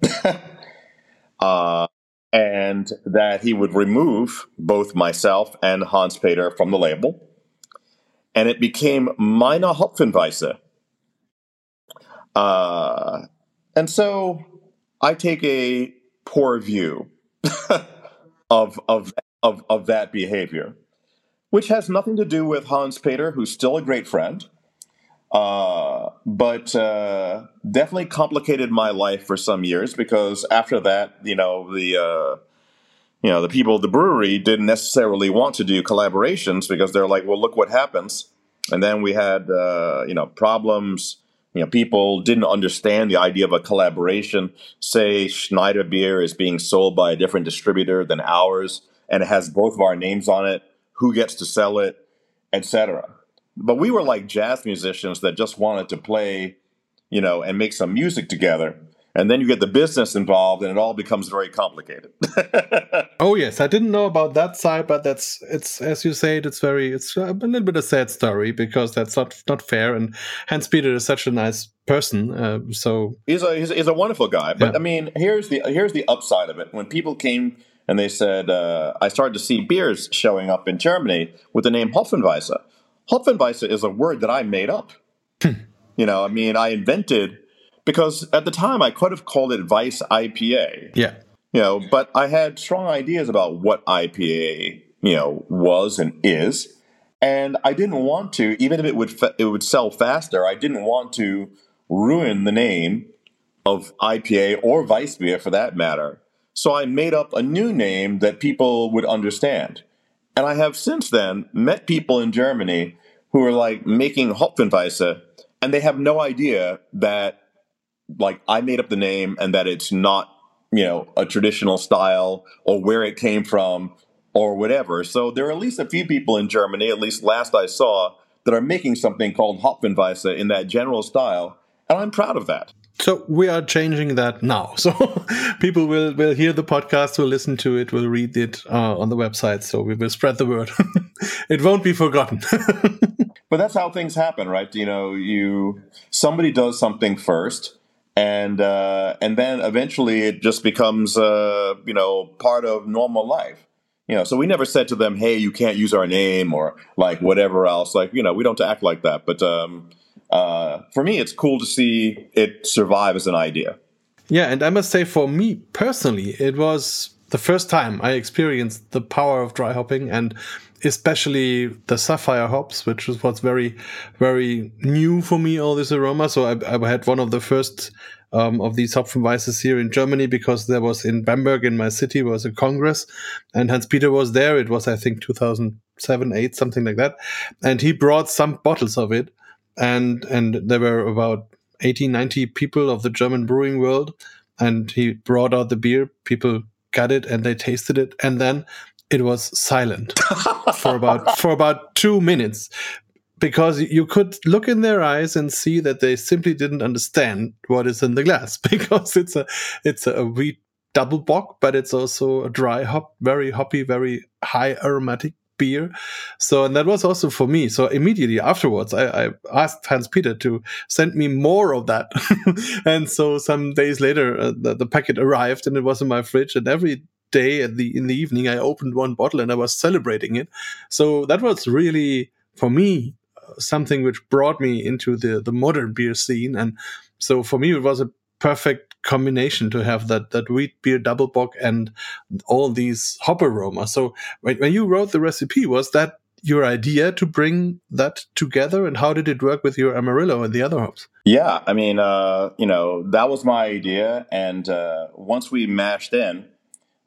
(laughs) uh, and that he would remove both myself and Hans Peter from the label. And it became Meine Hopfenweisse. Uh, and so I take a poor view (laughs) of of of of that behavior, which has nothing to do with Hans Peter, who's still a great friend, uh, but uh, definitely complicated my life for some years because after that, you know, the uh, you know the people at the brewery didn't necessarily want to do collaborations because they're like, well, look what happens, and then we had uh, you know problems you know, people didn't understand the idea of a collaboration. Say Schneider beer is being sold by a different distributor than ours, and it has both of our names on it. Who gets to sell it, etc. But we were like jazz musicians that just wanted to play, you know, and make some music together. And then you get the business involved and it all becomes very complicated. (laughs) Oh yes. I didn't know about that side but that's it's as you say it's very it's a little bit a sad story because that's not not fair. And hans peter is such a nice person uh, so he's a he's, he's, a wonderful guy. But yeah. i mean here's the here's the upside of it. When people came and they said uh, i started to see beers showing up in germany with the name hopfenweisse hopfenweisse is a word that i made up hmm. you know i mean i invented because at the time I could have called it Weiss IPA. Yeah. You know, but I had strong ideas about what IPA, you know, was and is. And I didn't want to, even if it would it would sell faster, I didn't want to ruin the name of IPA or Weiss beer for that matter. So I made up a new name that people would understand. And I have since then met people in Germany who are like making Hopfenweisse, and they have no idea that like I made up the name and that it's not, you know, a traditional style or where it came from or whatever. So there are at least a few people in Germany, at least last I saw, that are making something called Hopfenweisse in that general style, and I'm proud of that. So we are changing that now. (laughs) So people will will hear the podcast, will listen to it, will read it uh, on the website. So we will spread the word. (laughs) it won't be forgotten. (laughs) but that's how things happen, right? You know, you somebody does something first, and uh, and then eventually it just becomes uh, you know part of normal life. You know, so we never said to them, "Hey, you can't use our name" or like whatever else. Like you know, we don't act like that. But um, uh, for me, it's cool to see it survive as an idea. Yeah, and I must say, for me personally, it was the first time I experienced the power of dry hopping, and especially the Saphir hops, which was, was very, very new for me, all this aroma. So I, I had one of the first um, of these Hopfenweisses here in Germany because there was in Bamberg, in my city, was a congress, and Hans Peter was there. It was, I think, 2007, 8, something like that. And he brought some bottles of it. And, and there were about 80, 90 people of the German brewing world. And he brought out the beer. People got it and they tasted it. And then it was silent (laughs) for about for about two minutes because you could look in their eyes and see that they simply didn't understand what is in the glass (laughs) because it's a it's a wheat double bock but it's also a dry hop very hoppy very high aromatic beer. So and that was also for me. So immediately afterwards i, I asked hans peter to send me more of that. (laughs) And so some days later uh, the, the packet arrived and it was in my fridge. And every day at the in the evening i opened one bottle and i was celebrating it. So that was really for me something which brought me into the the modern beer scene. And so for me it was a perfect combination to have that that wheat beer double bock and all these hop aroma. So when, when you wrote the recipe was that your idea to bring that together? And how did it work with your amarillo and the other hops? Yeah i mean uh, you know that was my idea. And uh, once we mashed in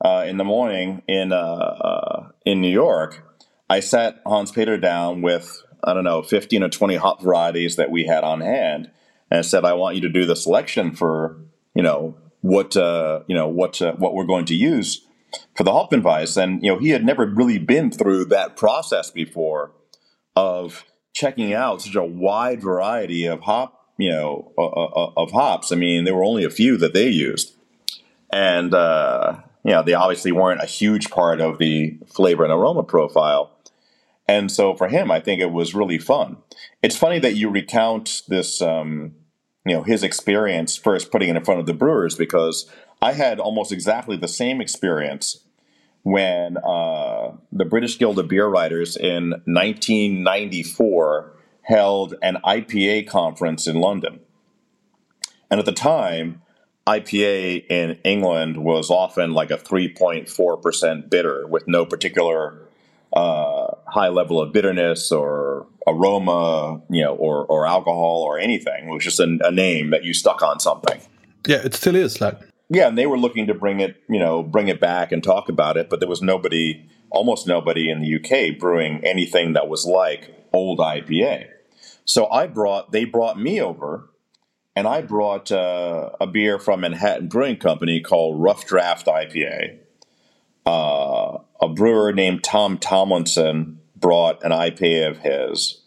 uh, in the morning in uh, uh, in new york i sat hans peter down with I don't know, 15 or 20 hop varieties that we had on hand and said, I want you to do the selection for, you know, what, uh, you know, what, uh, what we're going to use for the Hopfenweiss. And, you know, he had never really been through that process before of checking out such a wide variety of hop, you know, uh of hops. I mean, there were only a few that they used. And, uh, you know, they obviously weren't a huge part of the flavor and aroma profile. And so for him, I think it was really fun. It's funny that you recount this, um, you know, his experience first putting it in front of the brewers because I had almost exactly the same experience when uh, the British Guild of Beer Writers in 1994 held an IPA conference in London. And at the time, IPA in England was often like a 3.4% bitter with no particular uh, high level of bitterness or aroma, you know, or, or alcohol or anything. It was just a, a name that you stuck on something. Yeah, it still is like. Yeah, and they were looking to bring it, you know, bring it back and talk about it, but there was nobody, almost nobody in the UK brewing anything that was like old IPA. So I brought, they brought me over, and I brought uh, a beer from Manhattan Brewing Company called Rough Draft IPA. Uh, a brewer named Tom Tomlinson brought an IPA of his,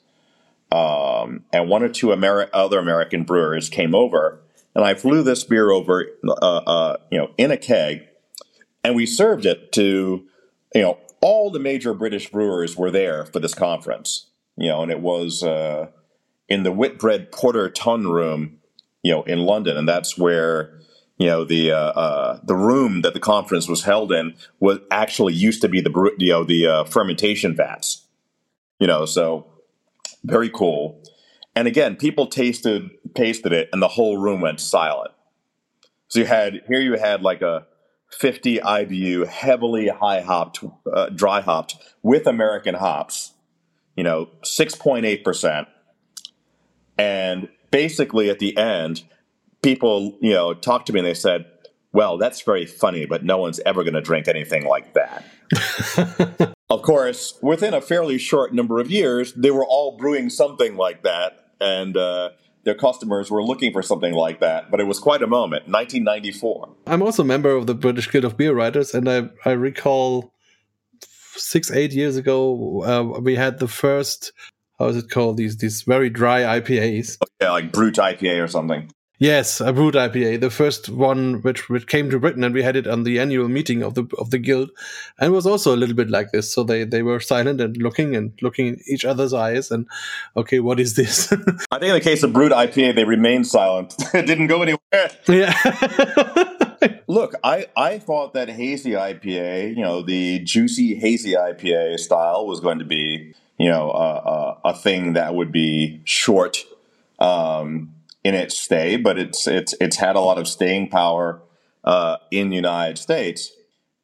um, and one or two Ameri- other American brewers came over, and I flew this beer over, uh, uh, you know, in a keg, and we served it to, you know, all the major British brewers were there for this conference, you know, and it was uh, in the Whitbread Porter Tun Room, you know, in London, and that's where you know the uh, uh, the room that the conference was held in was actually used to be the you know the uh, fermentation vats you know so very cool. And again people tasted tasted it and the whole room went silent. So you had here you had like a 50 IBU heavily high hopped uh, dry hopped with American hops you know 6.8% and basically at the end people, you know, talked to me and they said, well, that's very funny, but no one's ever going to drink anything like that. (laughs) of course, within a fairly short number of years, they were all brewing something like that, and uh, their customers were looking for something like that. But it was quite a moment, 1994. I'm also a member of the British Guild of Beer Writers, and I, I recall six, eight years ago, uh, we had the first, how is it called? These these very dry IPAs. Yeah, like Brut IPA or something. Yes, a brut IPA, the first one which which came to Britain, and we had it on the annual meeting of the of the guild, and was also a little bit like this. So they they were silent and looking and looking in each other's eyes, and okay, what is this? (laughs) I think in the case of brut IPA, they remained silent. (laughs) it didn't go anywhere. Yeah. (laughs) Look, I I thought that hazy IPA, you know, the juicy hazy IPA style was going to be, you know, a, a thing that would be short. Um, in its stay, but it's it's it's had a lot of staying power uh, in the United States.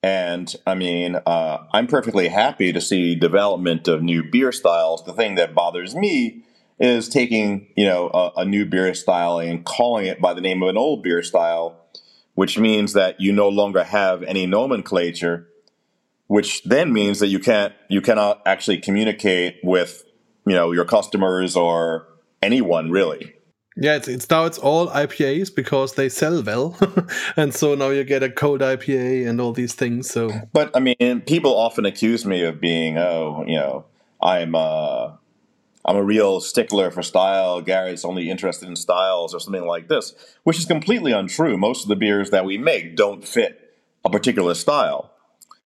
And I mean, uh, I'm perfectly happy to see development of new beer styles. The thing that bothers me is taking, you know, a, a new beer style and calling it by the name of an old beer style, which means that you no longer have any nomenclature, which then means that you can't, you cannot actually communicate with, you know, your customers or anyone really. Yeah, it's, it's now it's all IPAs because they sell well, (laughs) and so now you get a cold IPA and all these things. So, but I mean, people often accuse me of being, oh, you know, I'm uh, I'm a real stickler for style. Garrett's only interested in styles or something like this, which is completely untrue. Most of the beers that we make don't fit a particular style.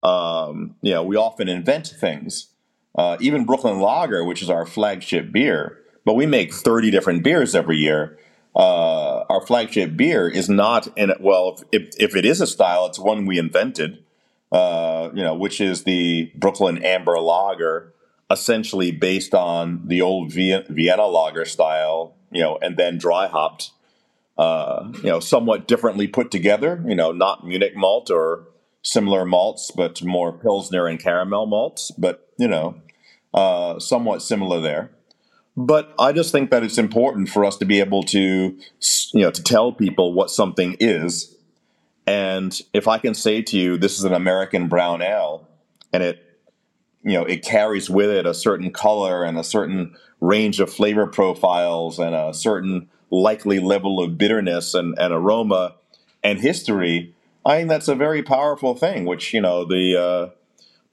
Um, you know, we often invent things. Uh, even Brooklyn Lager, which is our flagship beer but we make 30 different beers every year. Uh, our flagship beer is not in it. Well, if, if it is a style, it's one we invented, uh, you know, which is the Brooklyn Amber Lager, essentially based on the old Vienna lager style, you know, and then dry hopped, uh, you know, somewhat differently put together, you know, not Munich malt or similar malts, but more Pilsner and caramel malts, but, you know, uh, somewhat similar there. But I just think that it's important for us to be able to, you know, to tell people what something is. And if I can say to you, this is an American brown ale, and it, you know, it carries with it a certain color and a certain range of flavor profiles and a certain likely level of bitterness and, and aroma and history, I think that's a very powerful thing, which, you know, the, uh,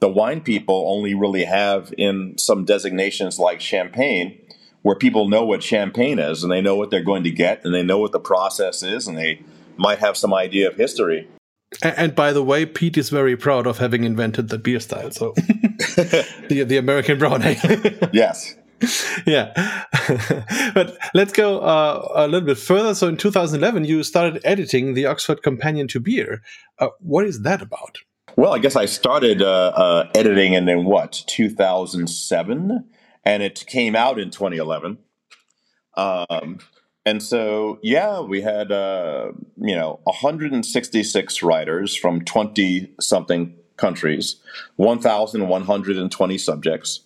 the wine people only really have in some designations like champagne where people know what champagne is and they know what they're going to get and they know what the process is and they might have some idea of history. And by the way, Pete is very proud of having invented the beer style. So (laughs) the the American brown ale. (laughs) (laughs) yes. Yeah, but let's go uh, a little bit further. So in 2011, you started editing the Oxford Companion to Beer. Uh, what is that about? Well, I guess I started uh, uh editing in, in what 2007 and it came out in 2011. Um, and so, yeah, we had uh, you know 166 writers from 20 something countries, 1,120 subjects.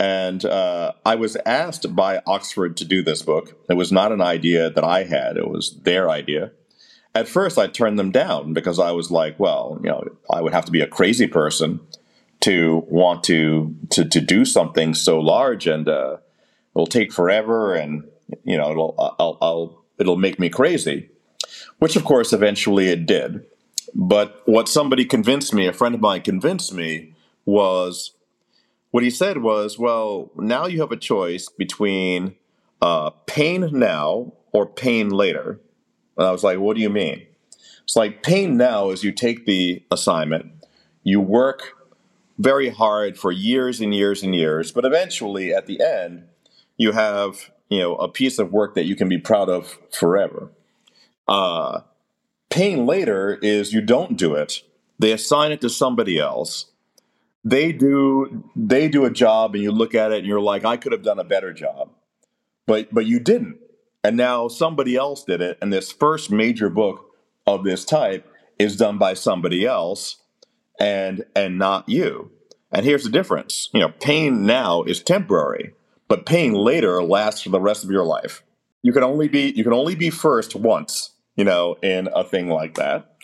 And uh, I was asked by Oxford to do this book. It was not an idea that I had; it was their idea. At first, I turned them down because I was like, "Well, you know, I would have to be a crazy person to want to to to do something so large and uh, it'll take forever and you know it'll I'll, I'll it'll make me crazy which of course eventually it did. But what somebody convinced me a friend of mine convinced me was what he said was well now you have a choice between uh, pain now or pain later. And i was like what do you mean? It's like pain now is you take the assignment you work very hard for years and years and years, but eventually at the end, you have you know a piece of work that you can be proud of forever. Uh, pain later is you don't do it; they assign it to somebody else. They do they do a job, and you look at it and you're like, I could have done a better job, but but you didn't, and now somebody else did it. And this first major book of this type is done by somebody else and and not you. And here's the difference. You know, pain now is temporary, but pain later lasts for the rest of your life. You can only be you can only be first once, you know, in a thing like that.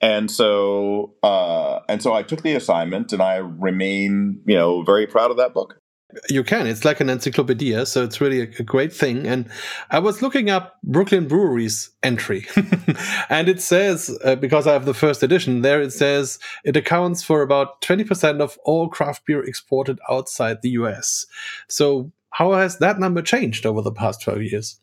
And so uh and so I took the assignment and I remain, you know, very proud of that book. You can. It's like an encyclopedia, so it's really a, a great thing. And I was looking up Brooklyn Brewery's entry, (laughs) and it says uh, because I have the first edition there, it says it accounts for about twenty percent of all craft beer exported outside the U.S. So how has that number changed over the past twelve years?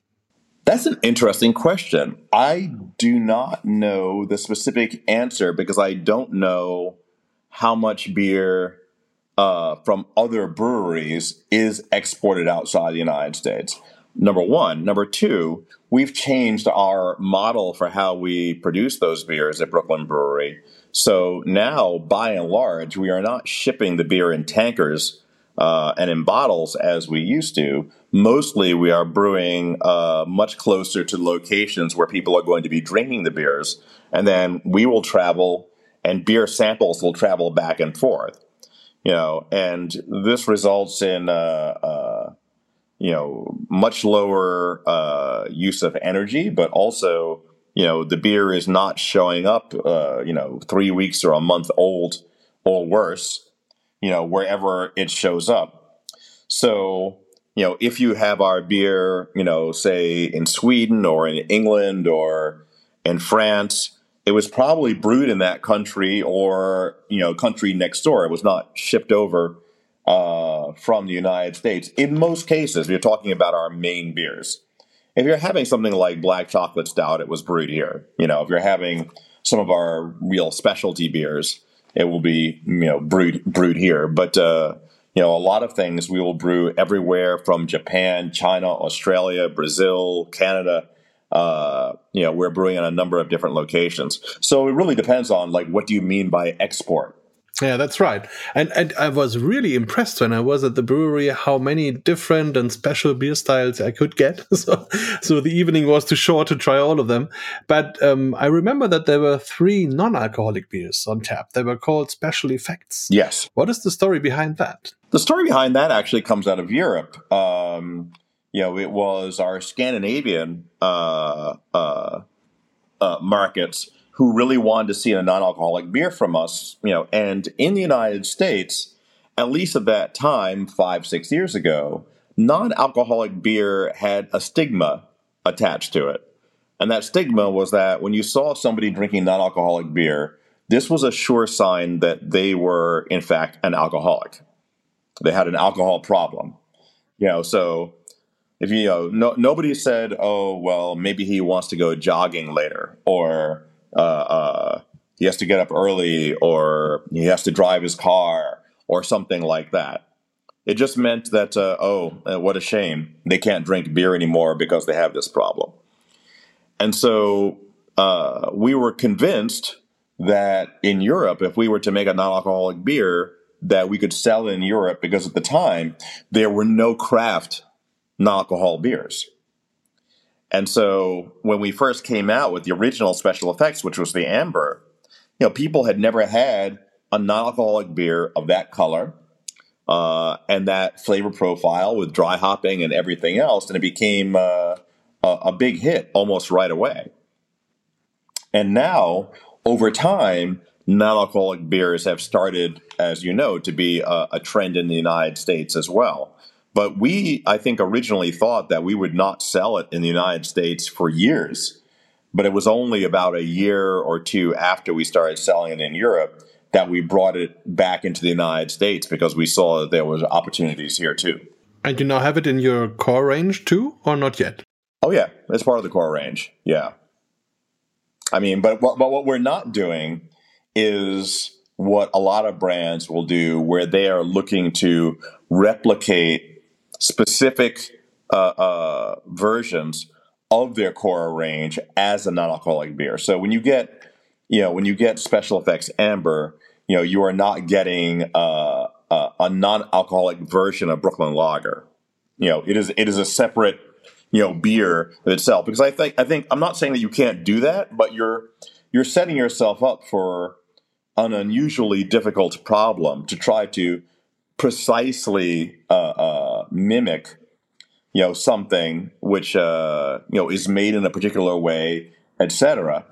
That's an interesting question. I do not know the specific answer because I don't know how much beer uh, from other breweries is exported outside the United States. Number one. Number two, we've changed our model for how we produce those beers at Brooklyn Brewery. So now, by and large, we are not shipping the beer in tankers uh, and in bottles as we used to. Mostly, we are brewing uh, much closer to locations where people are going to be drinking the beers. And then we will travel and beer samples will travel back and forth. You know, and this results in uh, uh, you know much lower uh, use of energy, but also you know the beer is not showing up uh, you know three weeks or a month old or worse. You know wherever it shows up. So you know if you have our beer, you know, say in Sweden or in England or in France it was probably brewed in that country or you know country next door. It was not shipped over uh, from the United States. In most cases, we're talking about our main beers. If you're having something like black chocolate stout, it was brewed here. You know, if you're having some of our real specialty beers, it will be you know brewed brewed here. But uh, you know, a lot of things we will brew everywhere from Japan, China, Australia, Brazil, Canada uh, you know, we're brewing in a number of different locations. So it really depends on like what do you mean by export. Yeah, that's right. And and I was really impressed when I was at the brewery how many different and special beer styles I could get. (laughs) so so the evening was too short to try all of them. But um, I remember that there were three non-alcoholic beers on tap. They were called special effects. Yes. What is the story behind that? The story behind that actually comes out of Europe. Um, you know, it was our Scandinavian uh, uh, uh, markets who really wanted to see a non-alcoholic beer from us. You know, and in the United States, at least at that time, five six years ago, non-alcoholic beer had a stigma attached to it, and that stigma was that when you saw somebody drinking non-alcoholic beer, this was a sure sign that they were in fact an alcoholic. They had an alcohol problem. You know, so if you know, no, nobody said, "Oh, well, maybe he wants to go jogging later," or uh, uh, he has to get up early, or he has to drive his car, or something like that. It just meant that, uh, oh, uh, what a shame, they can't drink beer anymore because they have this problem. And so uh, we were convinced that in Europe, if we were to make a non-alcoholic beer, that we could sell in Europe because at the time there were no craft non-alcohol beers. And so when we first came out with the original special effects, which was the amber, you know, people had never had a non-alcoholic beer of that color uh, and that flavor profile with dry hopping and everything else, and it became uh, a, a big hit almost right away. And now, over time, non-alcoholic beers have started, as you know, to be a, a trend in the United States as well. But we, I think, originally thought that we would not sell it in the United States for years. But it was only about a year or two after we started selling it in Europe that we brought it back into the United States because we saw that there was opportunities here too. And you now have it in your core range too, or not yet? Oh yeah, it's part of the core range. Yeah. I mean, but but what we're not doing is what a lot of brands will do, where they are looking to replicate specific uh, uh, versions of their core range as a non-alcoholic beer. So when you get, you know, when you get Special Effects Amber, you know, you are not getting uh, uh, a non-alcoholic version of Brooklyn Lager. You know, it is it is a separate, you know, beer itself. Because I think I think I'm not saying that you can't do that, but you're you're setting yourself up for an unusually difficult problem to try to precisely uh, uh, mimic you know something which uh, you know is made in a particular way, etc.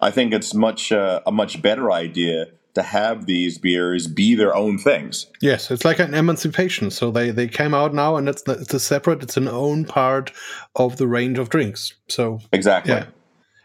I think it's much uh, a much better idea to have these beers be their own things. Yes, it's like an emancipation. So they they came out now, and it's it's a separate, it's an own part of the range of drinks. So exactly. Yeah.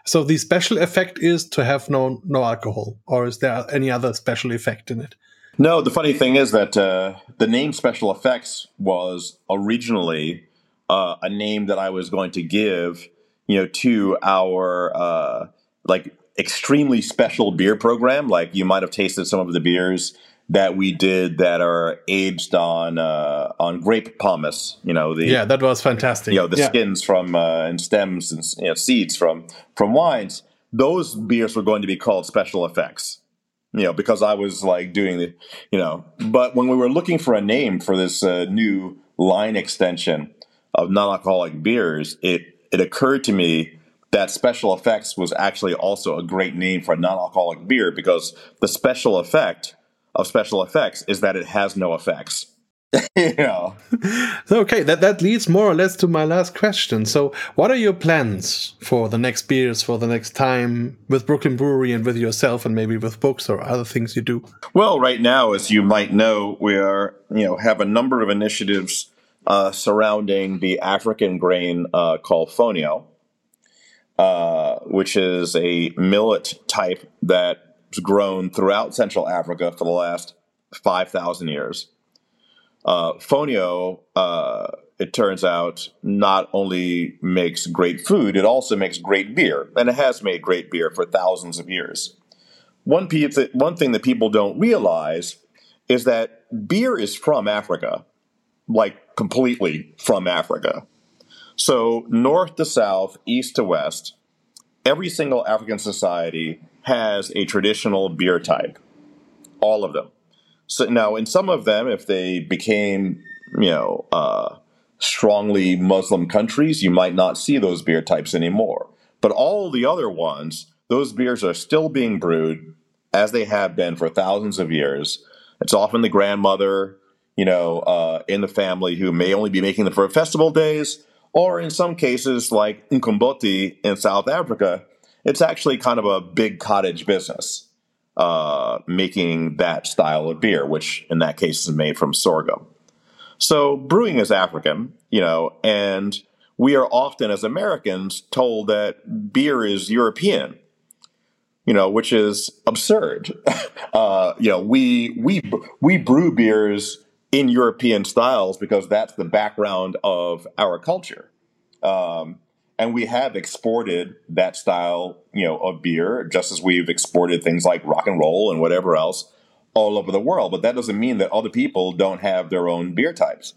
So the special effect is to have no no alcohol, or is there any other special effect in it? No, the funny thing is that uh, the name Special Effects was originally uh, a name that I was going to give, you know, to our uh, like extremely special beer program. Like you might have tasted some of the beers that we did that are aged on uh, on grape pomace. You know, the yeah, that was fantastic. You know, the yeah. skins from uh, and stems and you know, seeds from from wines. Those beers were going to be called Special Effects you know, because I was like doing the, you know, but when we were looking for a name for this uh, new line extension of non-alcoholic beers, it it occurred to me that special effects was actually also a great name for a non-alcoholic beer because the special effect of special effects is that it has no effects. (laughs) you know. Okay, that, that leads more or less to my last question. So, what are your plans for the next beers, for the next time with Brooklyn Brewery and with yourself, and maybe with books or other things you do? Well, right now, as you might know, we are you know have a number of initiatives uh, surrounding the African grain uh, called fonio, uh, which is a millet type that's grown throughout Central Africa for the last five thousand years. Uh, Fonio, uh, it turns out, not only makes great food, it also makes great beer, and it has made great beer for thousands of years. One, piece, one thing that people don't realize is that beer is from Africa, like completely from Africa. So, north to south, east to west, every single African society has a traditional beer type. All of them. So now, in some of them, if they became, you know, uh, strongly Muslim countries, you might not see those beer types anymore. But all the other ones, those beers are still being brewed as they have been for thousands of years. It's often the grandmother, you know, uh, in the family who may only be making them for festival days, or in some cases, like Umqombothi in South Africa, it's actually kind of a big cottage business uh, making that style of beer, which in that case is made from sorghum. So brewing is African, you know, and we are often as Americans told that beer is European, you know, which is absurd. (laughs) uh, you know, we we we brew beers in European styles because that's the background of our culture. Um, and we have exported that style, you know, of beer, just as we've exported things like rock and roll and whatever else all over the world. But that doesn't mean that other people don't have their own beer types.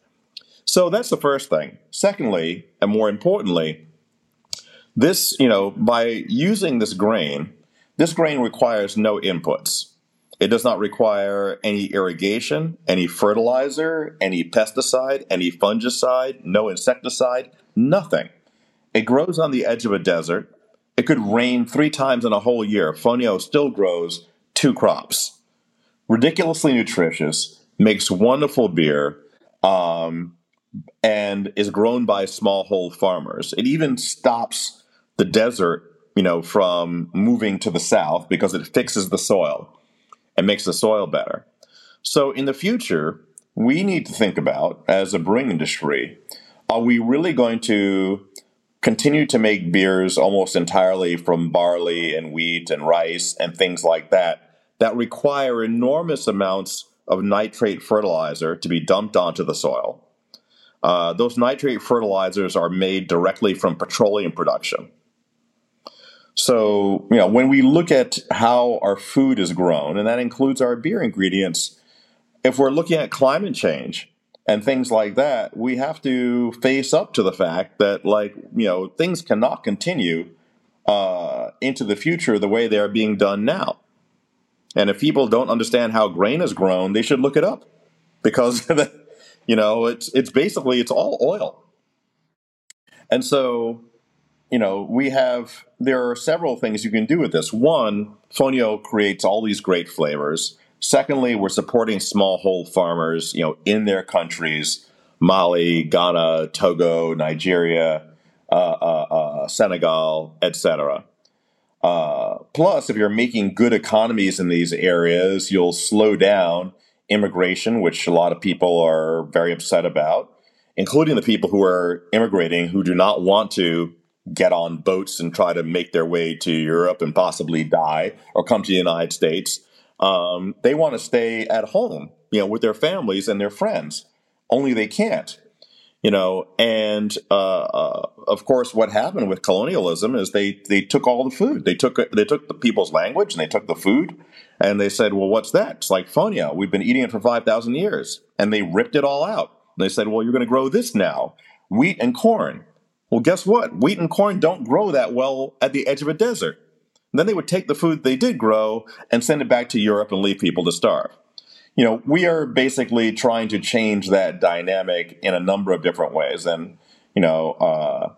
So that's the first thing. Secondly, and more importantly, this, you know, by using this grain, this grain requires no inputs. It does not require any irrigation, any fertilizer, any pesticide, any fungicide, no insecticide, nothing. It grows on the edge of a desert. It could rain three times in a whole year. Fonio still grows two crops. Ridiculously nutritious, makes wonderful beer, um, and is grown by small smallhold farmers. It even stops the desert, you know, from moving to the south because it fixes the soil and makes the soil better. So in the future, we need to think about as a brewing industry, are we really going to continue to make beers almost entirely from barley and wheat and rice and things like that that require enormous amounts of nitrate fertilizer to be dumped onto the soil. Uh, those nitrate fertilizers are made directly from petroleum production. So, you know, when we look at how our food is grown, and that includes our beer ingredients, if we're looking at climate change, and things like that, we have to face up to the fact that, like, you know, things cannot continue uh, into the future the way they are being done now. And if people don't understand how grain is grown, they should look it up because, (laughs) you know, it's it's basically it's all oil. And so, you know, we have there are several things you can do with this. One, Fonio creates all these great flavors. Secondly, we're supporting smallhold farmers, you know, in their countries, Mali, Ghana, Togo, Nigeria, uh, uh, uh, Senegal, etc. Uh, plus, if you're making good economies in these areas, you'll slow down immigration, which a lot of people are very upset about, including the people who are immigrating who do not want to get on boats and try to make their way to Europe and possibly die or come to the United States. Um, they want to stay at home, you know, with their families and their friends. Only they can't, you know. And uh, uh, of course, what happened with colonialism is they they took all the food. They took they took the people's language and they took the food, and they said, "Well, what's that?" It's like fonio. We've been eating it for five thousand years, and they ripped it all out. And they said, "Well, you're going to grow this now, wheat and corn." Well, guess what? Wheat and corn don't grow that well at the edge of a desert. Then they would take the food they did grow and send it back to Europe and leave people to starve. You know, we are basically trying to change that dynamic in a number of different ways. And, you know, uh,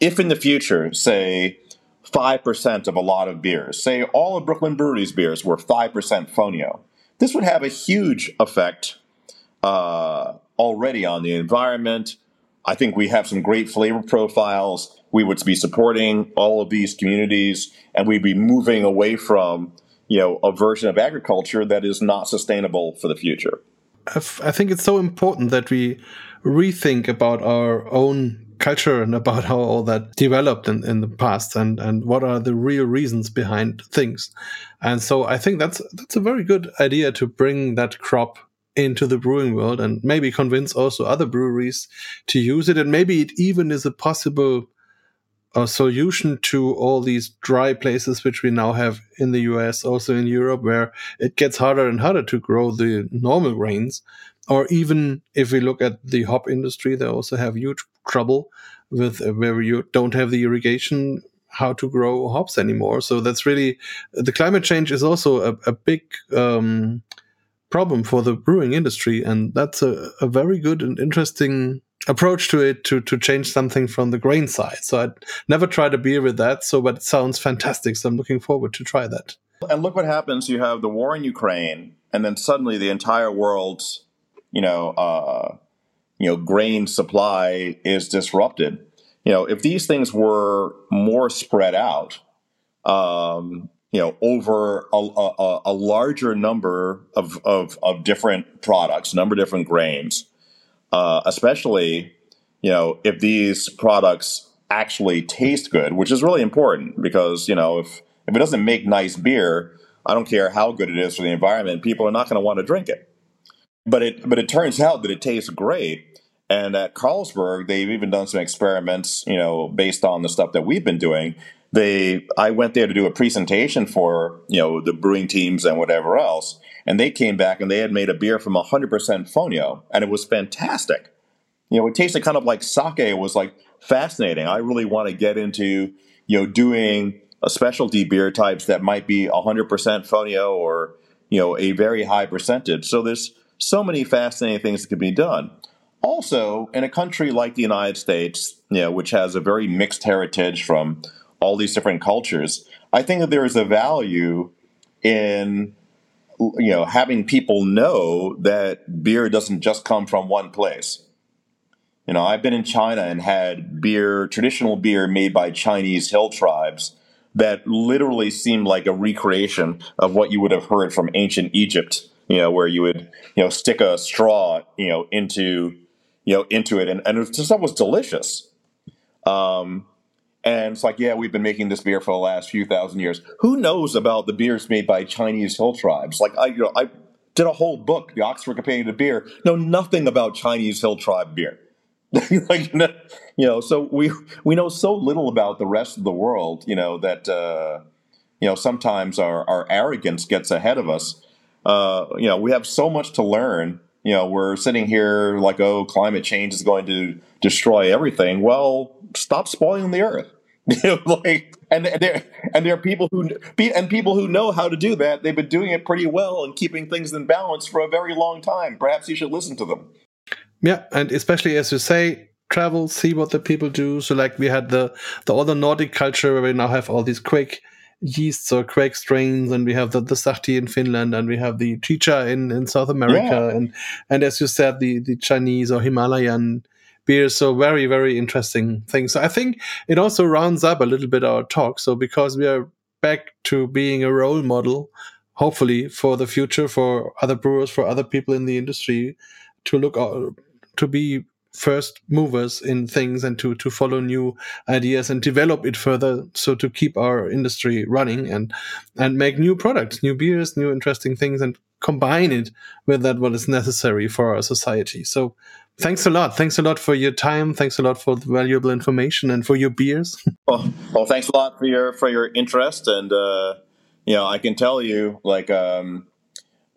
if in the future, say, 5% of a lot of beers, say all of Brooklyn Brewery's beers were 5% fonio, this would have a huge effect uh, already on the environment. I think we have some great flavor profiles. We would be supporting all of these communities, and we'd be moving away from, you know, a version of agriculture that is not sustainable for the future. I think it's so important that we rethink about our own culture and about how all that developed in, in the past and, and what are the real reasons behind things. And so I think that's that's a very good idea to bring that crop into the brewing world and maybe convince also other breweries to use it. And maybe it even is a possible a solution to all these dry places which we now have in the US, also in Europe, where it gets harder and harder to grow the normal grains. Or even if we look at the hop industry, they also have huge trouble with uh, where you don't have the irrigation how to grow hops anymore. So that's really the climate change is also a, a big um, problem for the brewing industry, and that's a, a very good and interesting approach to it to to change something from the grain side. So I'd never tried a beer with that. So, but it sounds fantastic. So I'm looking forward to try that. And look what happens. You have the war in Ukraine, and then suddenly the entire world's, you know, uh, you know, grain supply is disrupted. You know, if these things were more spread out, um, you know, over a, a, a larger number of, of, of different products, number of different grains, uh, especially you know if these products actually taste good, which is really important because you know if if it doesn't make nice beer, I don't care how good it is for the environment, people are not going to want to drink it. But it but it turns out that it tastes great. And at Carlsberg, they've even done some experiments, you know, based on the stuff that we've been doing. They, I went there to do a presentation for, you know, the brewing teams and whatever else and they came back and they had made a beer from 100% fonio, and it was fantastic. You know, it tasted kind of like sake. It was like fascinating. I really want to get into, you know, doing a specialty beer types that might be 100% fonio or, you know, a very high percentage. So there's so many fascinating things that can be done. Also, in a country like the United States, you know, which has a very mixed heritage from all these different cultures, I think that there is a value in you know, having people know that beer doesn't just come from one place. You know, I've been in China and had beer, traditional beer made by Chinese hill tribes that literally seemed like a recreation of what you would have heard from ancient Egypt, you know, where you would, you know, stick a straw, you know, into, you know, into it. And, and it just was delicious. Um, and it's like, yeah, we've been making this beer for the last few thousand years. Who knows about the beers made by Chinese hill tribes? Like I, you know, I did a whole book, the Oxford Companion to Beer, know nothing about Chinese hill tribe beer. (laughs) like, you know, so we we know so little about the rest of the world, you know, that uh, you know sometimes our our arrogance gets ahead of us. Uh, you know, we have so much to learn. You know, we're sitting here like, oh, climate change is going to destroy everything. Well, stop spoiling the earth. (laughs) like, and there and there are people who and people who know how to do that. They've been doing it pretty well and keeping things in balance for a very long time. Perhaps you should listen to them. Yeah, and especially as you say, travel, see what the people do. So, like we had the the other Nordic culture where we now have all these kveik yeasts or kveik strains, and we have the the Sahti in Finland, and we have the Chicha in in South America, yeah. and and as you said, the the Chinese or Himalayan beers. So very, very interesting thing. So I think it also rounds up a little bit our talk. So because we are back to being a role model, hopefully for the future, for other brewers, for other people in the industry to look out, to be first movers in things and to to follow new ideas and develop it further so to keep our industry running and and make new products new beers new interesting things and combine it with that what is necessary for our society so Thanks a lot. Thanks a lot for your time. Thanks a lot for the valuable information and for your beers. (laughs) well, well, thanks a lot for your for your interest, and uh, you know, I can tell you, like, um,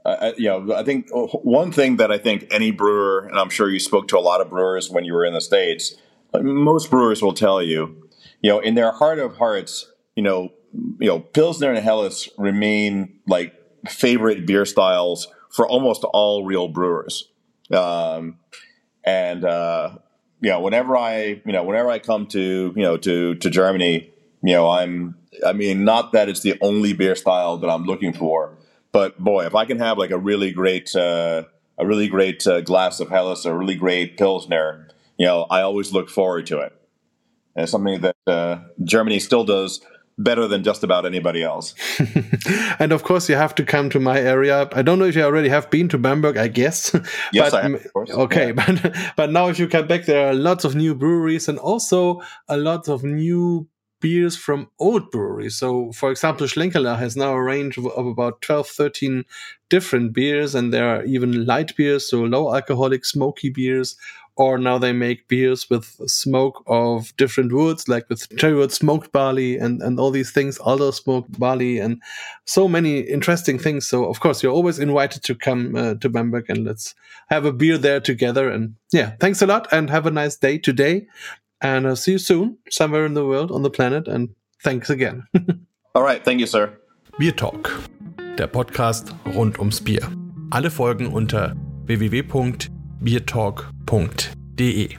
uh, you know, I think one thing that I think any brewer, and I'm sure you spoke to a lot of brewers when you were in the states. Most brewers will tell you, you know, in their heart of hearts, you know, you know, Pilsner and Helles remain like favorite beer styles for almost all real brewers. Um, and uh, you know, whenever I you know whenever I come to you know to to Germany, you know, I'm, I mean, not that it's the only beer style that I'm looking for, but boy, if I can have like a really great, uh, a really great uh, glass of Helles, a really great Pilsner, you know, I always look forward to it. And it's something that uh, Germany still does better than just about anybody else. (laughs) and of course, you have to come to my area. I don't know if you already have been to Bamberg. I guess. (laughs) Yes, but, I have. Okay, yeah. but (laughs) but now if you come back, there are lots of new breweries and also a lot of new beers from old breweries. So, for example, Schlenkerla has now a range of, of, about 12, 13 different beers, and there are even light beers, so low alcoholic, smoky beers, or now they make beers with smoke of different woods, like with cherry wood smoked barley and, and all these things, alder smoked barley, and so many interesting things. So, of course, you're always invited to come uh, to Bamberg and let's have a beer there together. And yeah, thanks a lot and have a nice day today. And I'll see you soon, somewhere in the world, on the planet. And thanks again. (laughs) all right. Thank you, sir. Beer Talk, der Podcast rund ums Bier. Alle Folgen unter www biertalk.de.